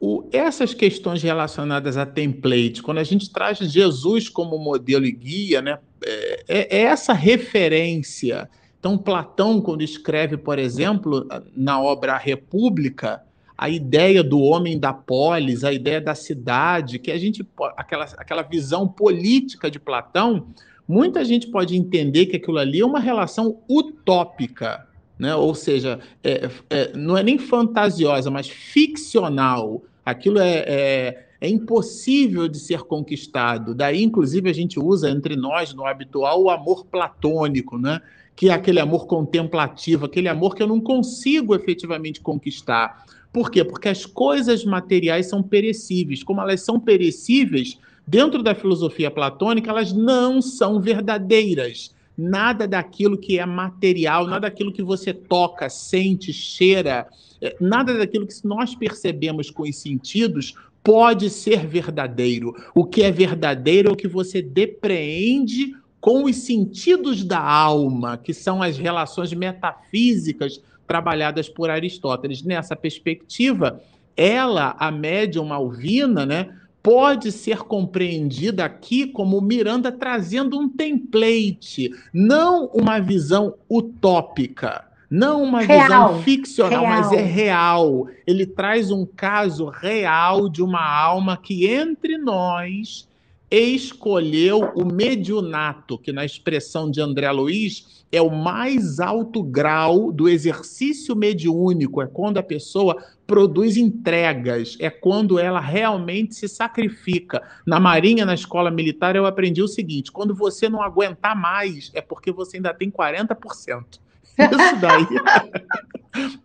o, essas questões relacionadas a template, quando a gente traz Jesus como modelo e guia, né, é, é, é essa referência. Então, Platão, quando escreve, por exemplo, na obra A República, a ideia do homem da polis, a ideia da cidade, que a gente aquela, aquela visão política de Platão, muita gente pode entender que aquilo ali é uma relação utópica, né? Ou seja, é, é, não é nem fantasiosa, mas ficcional. Aquilo é, é, é, impossível de ser conquistado. Daí, inclusive, a gente usa entre nós, no habitual, o amor platônico, né? que é aquele amor contemplativo, aquele amor que eu não consigo efetivamente conquistar. Por quê? Porque as coisas materiais são perecíveis. Como elas são perecíveis, dentro da filosofia platônica, elas não são verdadeiras. Nada daquilo que é material, nada daquilo que você toca, sente, cheira, é, nada daquilo que nós percebemos com os sentidos pode ser verdadeiro. O que é verdadeiro é o que você depreende com os sentidos da alma, que são as relações metafísicas trabalhadas por Aristóteles. Nessa perspectiva, ela, a médium Malvina, né, pode ser compreendida aqui como Miranda trazendo um template, não uma visão utópica. Não uma real, visão ficcional, real. mas é real. Ele traz um caso real de uma alma que entre nós escolheu o mediunato, que na expressão de André Luiz é o mais alto grau do exercício mediúnico, é quando a pessoa produz entregas, é quando ela realmente se sacrifica. Na Marinha, na escola militar, eu aprendi o seguinte: quando você não aguentar mais, é porque você ainda tem 40%. Isso daí.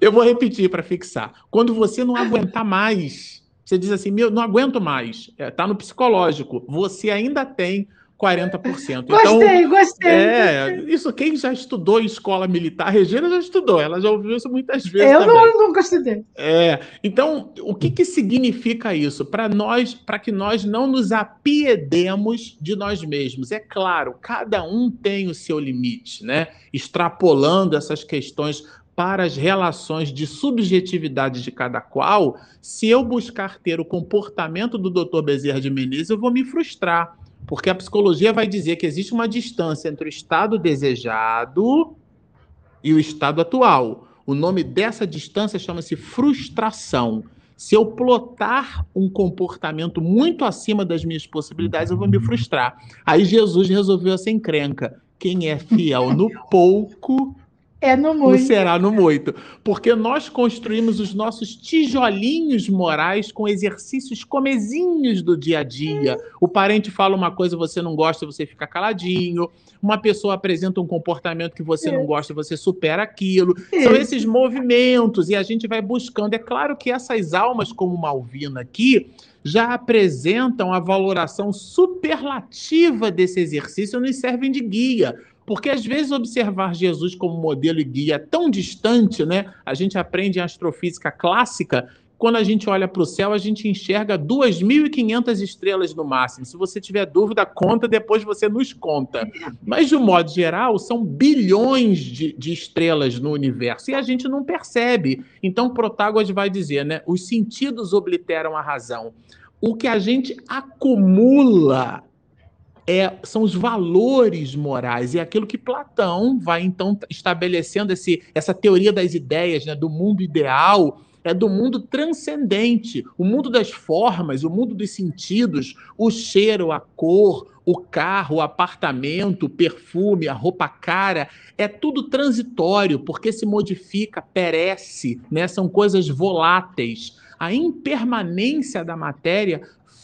eu vou repetir para fixar. Quando você não aguentar mais, você diz assim: meu, não aguento mais. Está é, no psicológico. Você ainda tem 40%. Gostei, então, gostei. É, isso quem já estudou em escola militar, a Regina já estudou, ela já ouviu isso muitas vezes. Eu não, nunca estudei. É, então, o que, que significa isso? Para nós, para que nós não nos apiedemos de nós mesmos. É claro, cada um tem o seu limite, né? Extrapolando essas questões para as relações de subjetividade de cada qual, se eu buscar ter o comportamento do Dr. Bezerra de Menezes, eu vou me frustrar porque a psicologia vai dizer que existe uma distância entre o estado desejado e o estado atual. O nome dessa distância chama-se frustração. Se eu plotar um comportamento muito acima das minhas possibilidades, eu vou me frustrar. Aí Jesus resolveu essa encrenca. Quem é fiel no pouco é no muito. será no muito. Porque nós construímos os nossos tijolinhos morais com exercícios comezinhos do dia a dia. O parente fala uma coisa você não gosta, você fica caladinho. Uma pessoa apresenta um comportamento que você não gosta, você supera aquilo. São esses movimentos e a gente vai buscando. É claro que essas almas, como Malvina aqui, já apresentam a valoração superlativa desse exercício e nos servem de guia porque às vezes observar Jesus como modelo e guia é tão distante, né? A gente aprende em astrofísica clássica, quando a gente olha para o céu, a gente enxerga 2.500 estrelas no máximo. Se você tiver dúvida, conta, depois você nos conta. Mas, de um modo geral, são bilhões de, de estrelas no universo e a gente não percebe. Então, Protágoras vai dizer, né? Os sentidos obliteram a razão. O que a gente acumula é, são os valores morais e é aquilo que Platão vai então estabelecendo esse, essa teoria das ideias, né, do mundo ideal, é do mundo transcendente, o mundo das formas, o mundo dos sentidos, o cheiro, a cor, o carro, o apartamento, o perfume, a roupa cara, é tudo transitório, porque se modifica, perece, né? São coisas voláteis. A impermanência da matéria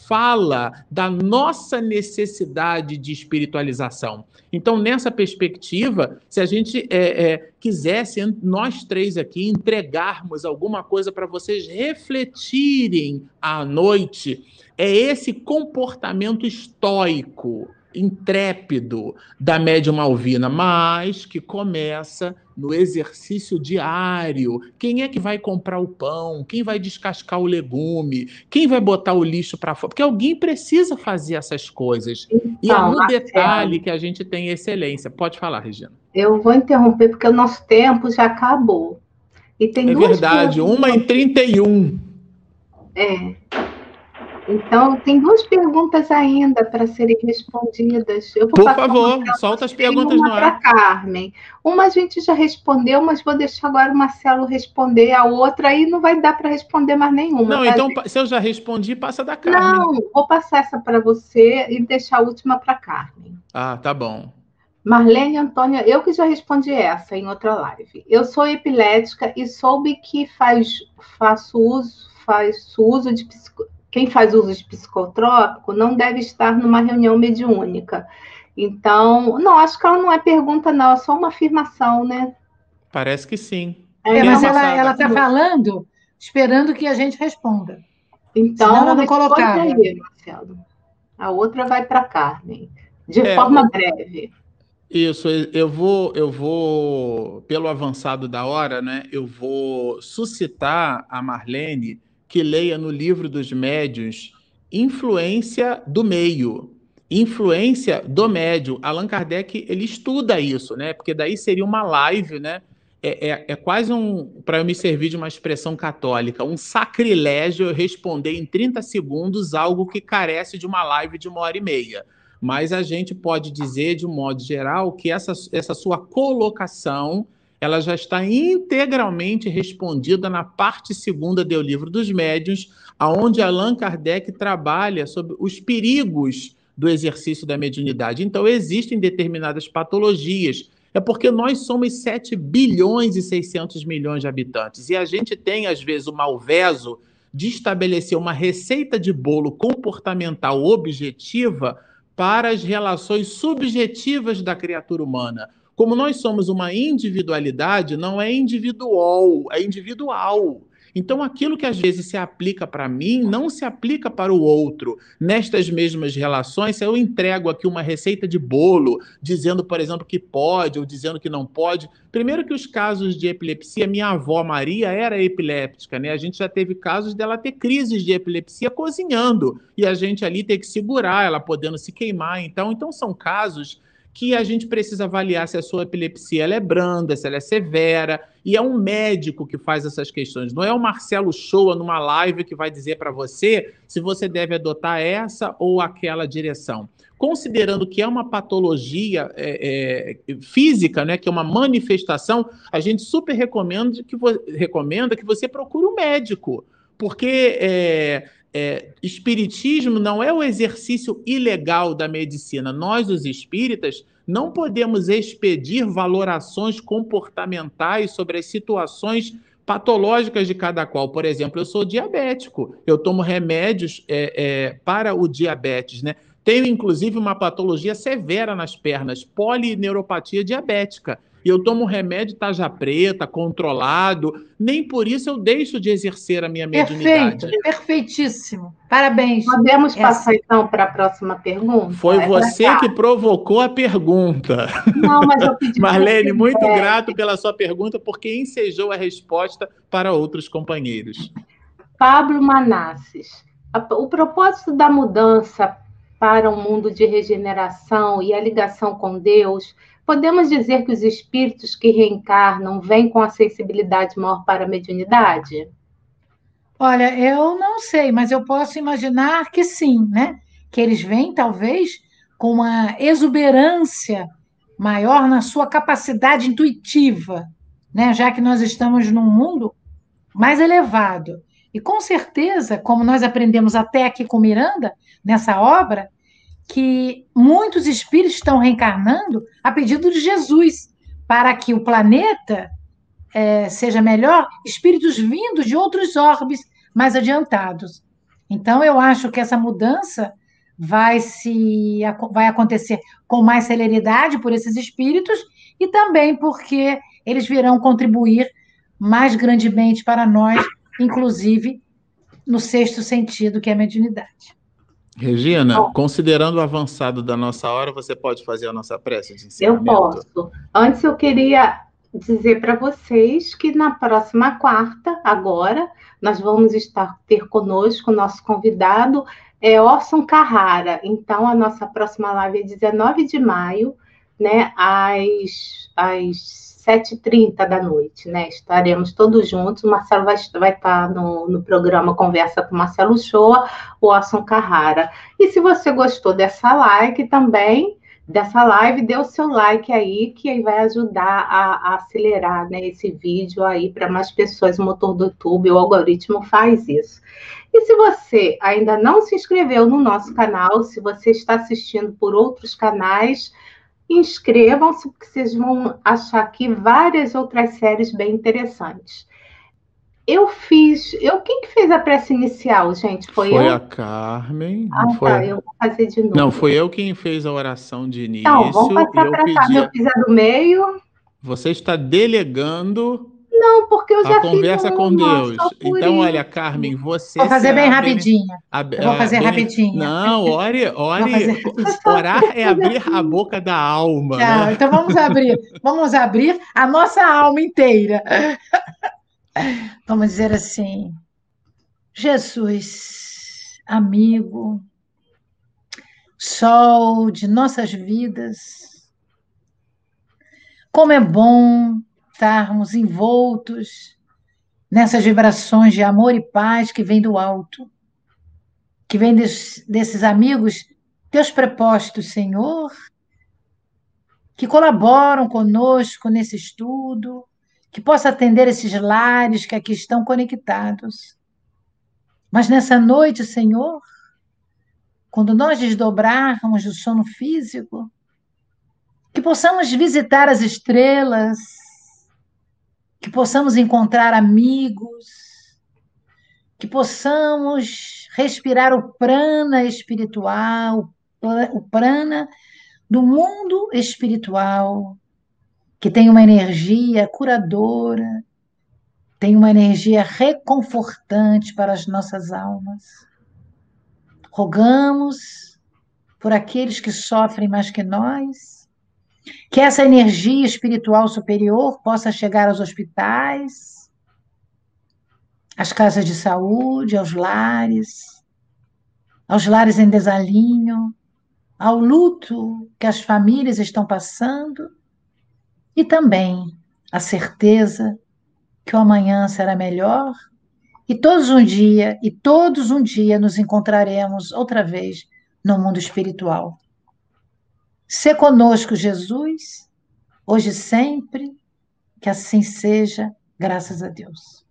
fala da nossa necessidade de espiritualização. Então, nessa perspectiva, se a gente é, é, quisesse, nós três aqui, entregarmos alguma coisa para vocês refletirem à noite, é esse comportamento estoico intrépido da médium Alvina, mas que começa no exercício diário. Quem é que vai comprar o pão? Quem vai descascar o legume? Quem vai botar o lixo para fora? Porque alguém precisa fazer essas coisas. Então, e é então, no detalhe que a gente tem excelência. Pode falar, Regina. Eu vou interromper porque o nosso tempo já acabou. E tem é verdade, uma em 31. É. Então, tem duas perguntas ainda para serem respondidas. Por favor, solta as perguntas no ar. Carmen. Uma a gente já respondeu, mas vou deixar agora o Marcelo responder a outra, aí não vai dar para responder mais nenhuma. Não, tá, então, gente? se eu já respondi, passa da Carmen. Não, vou passar essa para você e deixar a última para Carmen. Ah, tá bom. Marlene Antônia, eu que já respondi essa em outra live. Eu sou epilética e soube que faz, faço uso, faz uso de psico quem faz uso de psicotrópico não deve estar numa reunião mediúnica. Então, não, acho que ela não é pergunta, não, é só uma afirmação, né? Parece que sim. É, mas ela está falando esperando que a gente responda. Então, ela não colocar. Aí, Marcelo. A outra vai para Carmen, de é, forma breve. Isso, eu vou, eu vou, pelo avançado da hora, né? Eu vou suscitar a Marlene que leia no livro dos médios Influência do Meio. Influência do médio. Allan Kardec ele estuda isso, né? Porque daí seria uma live, né? É, é, é quase um, para eu me servir de uma expressão católica, um sacrilégio eu responder em 30 segundos algo que carece de uma live de uma hora e meia. Mas a gente pode dizer, de um modo geral, que essa, essa sua colocação ela já está integralmente respondida na parte segunda do Livro dos Médiuns, aonde Allan Kardec trabalha sobre os perigos do exercício da mediunidade. Então, existem determinadas patologias. É porque nós somos 7 bilhões e 600 milhões de habitantes. E a gente tem, às vezes, o malveso de estabelecer uma receita de bolo comportamental objetiva para as relações subjetivas da criatura humana. Como nós somos uma individualidade, não é individual, é individual. Então, aquilo que às vezes se aplica para mim não se aplica para o outro. Nestas mesmas relações, se eu entrego aqui uma receita de bolo, dizendo, por exemplo, que pode ou dizendo que não pode. Primeiro que os casos de epilepsia, minha avó Maria era epiléptica, né? A gente já teve casos dela ter crises de epilepsia cozinhando e a gente ali ter que segurar, ela podendo se queimar. Então, então são casos que a gente precisa avaliar se a sua epilepsia é branda, se ela é severa, e é um médico que faz essas questões. Não é o Marcelo Shoa numa live que vai dizer para você se você deve adotar essa ou aquela direção. Considerando que é uma patologia é, é, física, né, que é uma manifestação, a gente super recomenda que, recomenda que você procure um médico, porque é, é, espiritismo não é o exercício ilegal da medicina. Nós, os espíritas, não podemos expedir valorações comportamentais sobre as situações patológicas de cada qual. Por exemplo, eu sou diabético, eu tomo remédios é, é, para o diabetes, né? Tenho, inclusive, uma patologia severa nas pernas, polineuropatia diabética e eu tomo remédio taja preta, controlado, nem por isso eu deixo de exercer a minha mediunidade. Perfeito, perfeitíssimo. Parabéns. Podemos Essa... passar então para a próxima pergunta? Foi é você que provocou a pergunta. Não, mas eu pedi Marlene, muito é. grato pela sua pergunta, porque ensejou a resposta para outros companheiros. Pablo Manasses. O propósito da mudança para um mundo de regeneração e a ligação com Deus Podemos dizer que os espíritos que reencarnam vêm com a sensibilidade maior para a mediunidade? Olha, eu não sei, mas eu posso imaginar que sim, né? Que eles vêm, talvez, com uma exuberância maior na sua capacidade intuitiva, né? Já que nós estamos num mundo mais elevado. E com certeza, como nós aprendemos até aqui com Miranda, nessa obra, que muitos espíritos estão reencarnando a pedido de Jesus, para que o planeta é, seja melhor, espíritos vindos de outros orbes mais adiantados. Então, eu acho que essa mudança vai, se, vai acontecer com mais celeridade por esses espíritos e também porque eles virão contribuir mais grandemente para nós, inclusive no sexto sentido, que é a mediunidade. Regina, considerando o avançado da nossa hora, você pode fazer a nossa prece de encerramento? Eu posso. Antes eu queria dizer para vocês que na próxima quarta, agora, nós vamos estar ter conosco o nosso convidado é Orson Carrara. Então, a nossa próxima live é 19 de maio, né, às, às 7h30 da noite, né? Estaremos todos juntos. O Marcelo vai, vai estar no, no programa Conversa com Marcelo Shoa, o Asson Carrara. E se você gostou dessa like também, dessa live, dê o seu like aí, que aí vai ajudar a, a acelerar né, esse vídeo aí para mais pessoas. O motor do YouTube, o algoritmo faz isso. E se você ainda não se inscreveu no nosso canal, se você está assistindo por outros canais, inscrevam-se, porque vocês vão achar aqui várias outras séries bem interessantes. Eu fiz. Eu, quem que fez a prece inicial, gente? Foi, foi eu? a Carmen. Ah, foi... tá, eu vou fazer de novo. Não, foi eu quem fez a oração de início. Então, vamos passar para cá. Eu fiz a do meio. Você está delegando não, porque eu já a conversa com Deus. Então, olha, Carmen, você. Vou fazer bem rapidinho. vou fazer rapidinho. Não, ore, ore. Orar é abrir a boca da alma. Tá, né? Então vamos abrir. Vamos abrir a nossa alma inteira. Vamos dizer assim. Jesus, amigo, sol de nossas vidas, como é bom estarmos envoltos nessas vibrações de amor e paz que vem do alto, que vem des, desses amigos, teus prepostos, Senhor, que colaboram conosco nesse estudo, que possa atender esses lares que aqui estão conectados. Mas nessa noite, Senhor, quando nós desdobrarmos do sono físico, que possamos visitar as estrelas, que possamos encontrar amigos, que possamos respirar o prana espiritual, o prana do mundo espiritual, que tem uma energia curadora, tem uma energia reconfortante para as nossas almas. Rogamos por aqueles que sofrem mais que nós, que essa energia espiritual superior possa chegar aos hospitais, às casas de saúde, aos lares, aos lares em desalinho, ao luto que as famílias estão passando e também a certeza que o amanhã será melhor e todos um dia e todos um dia nos encontraremos outra vez no mundo espiritual. Se conosco, Jesus, hoje e sempre, que assim seja, graças a Deus.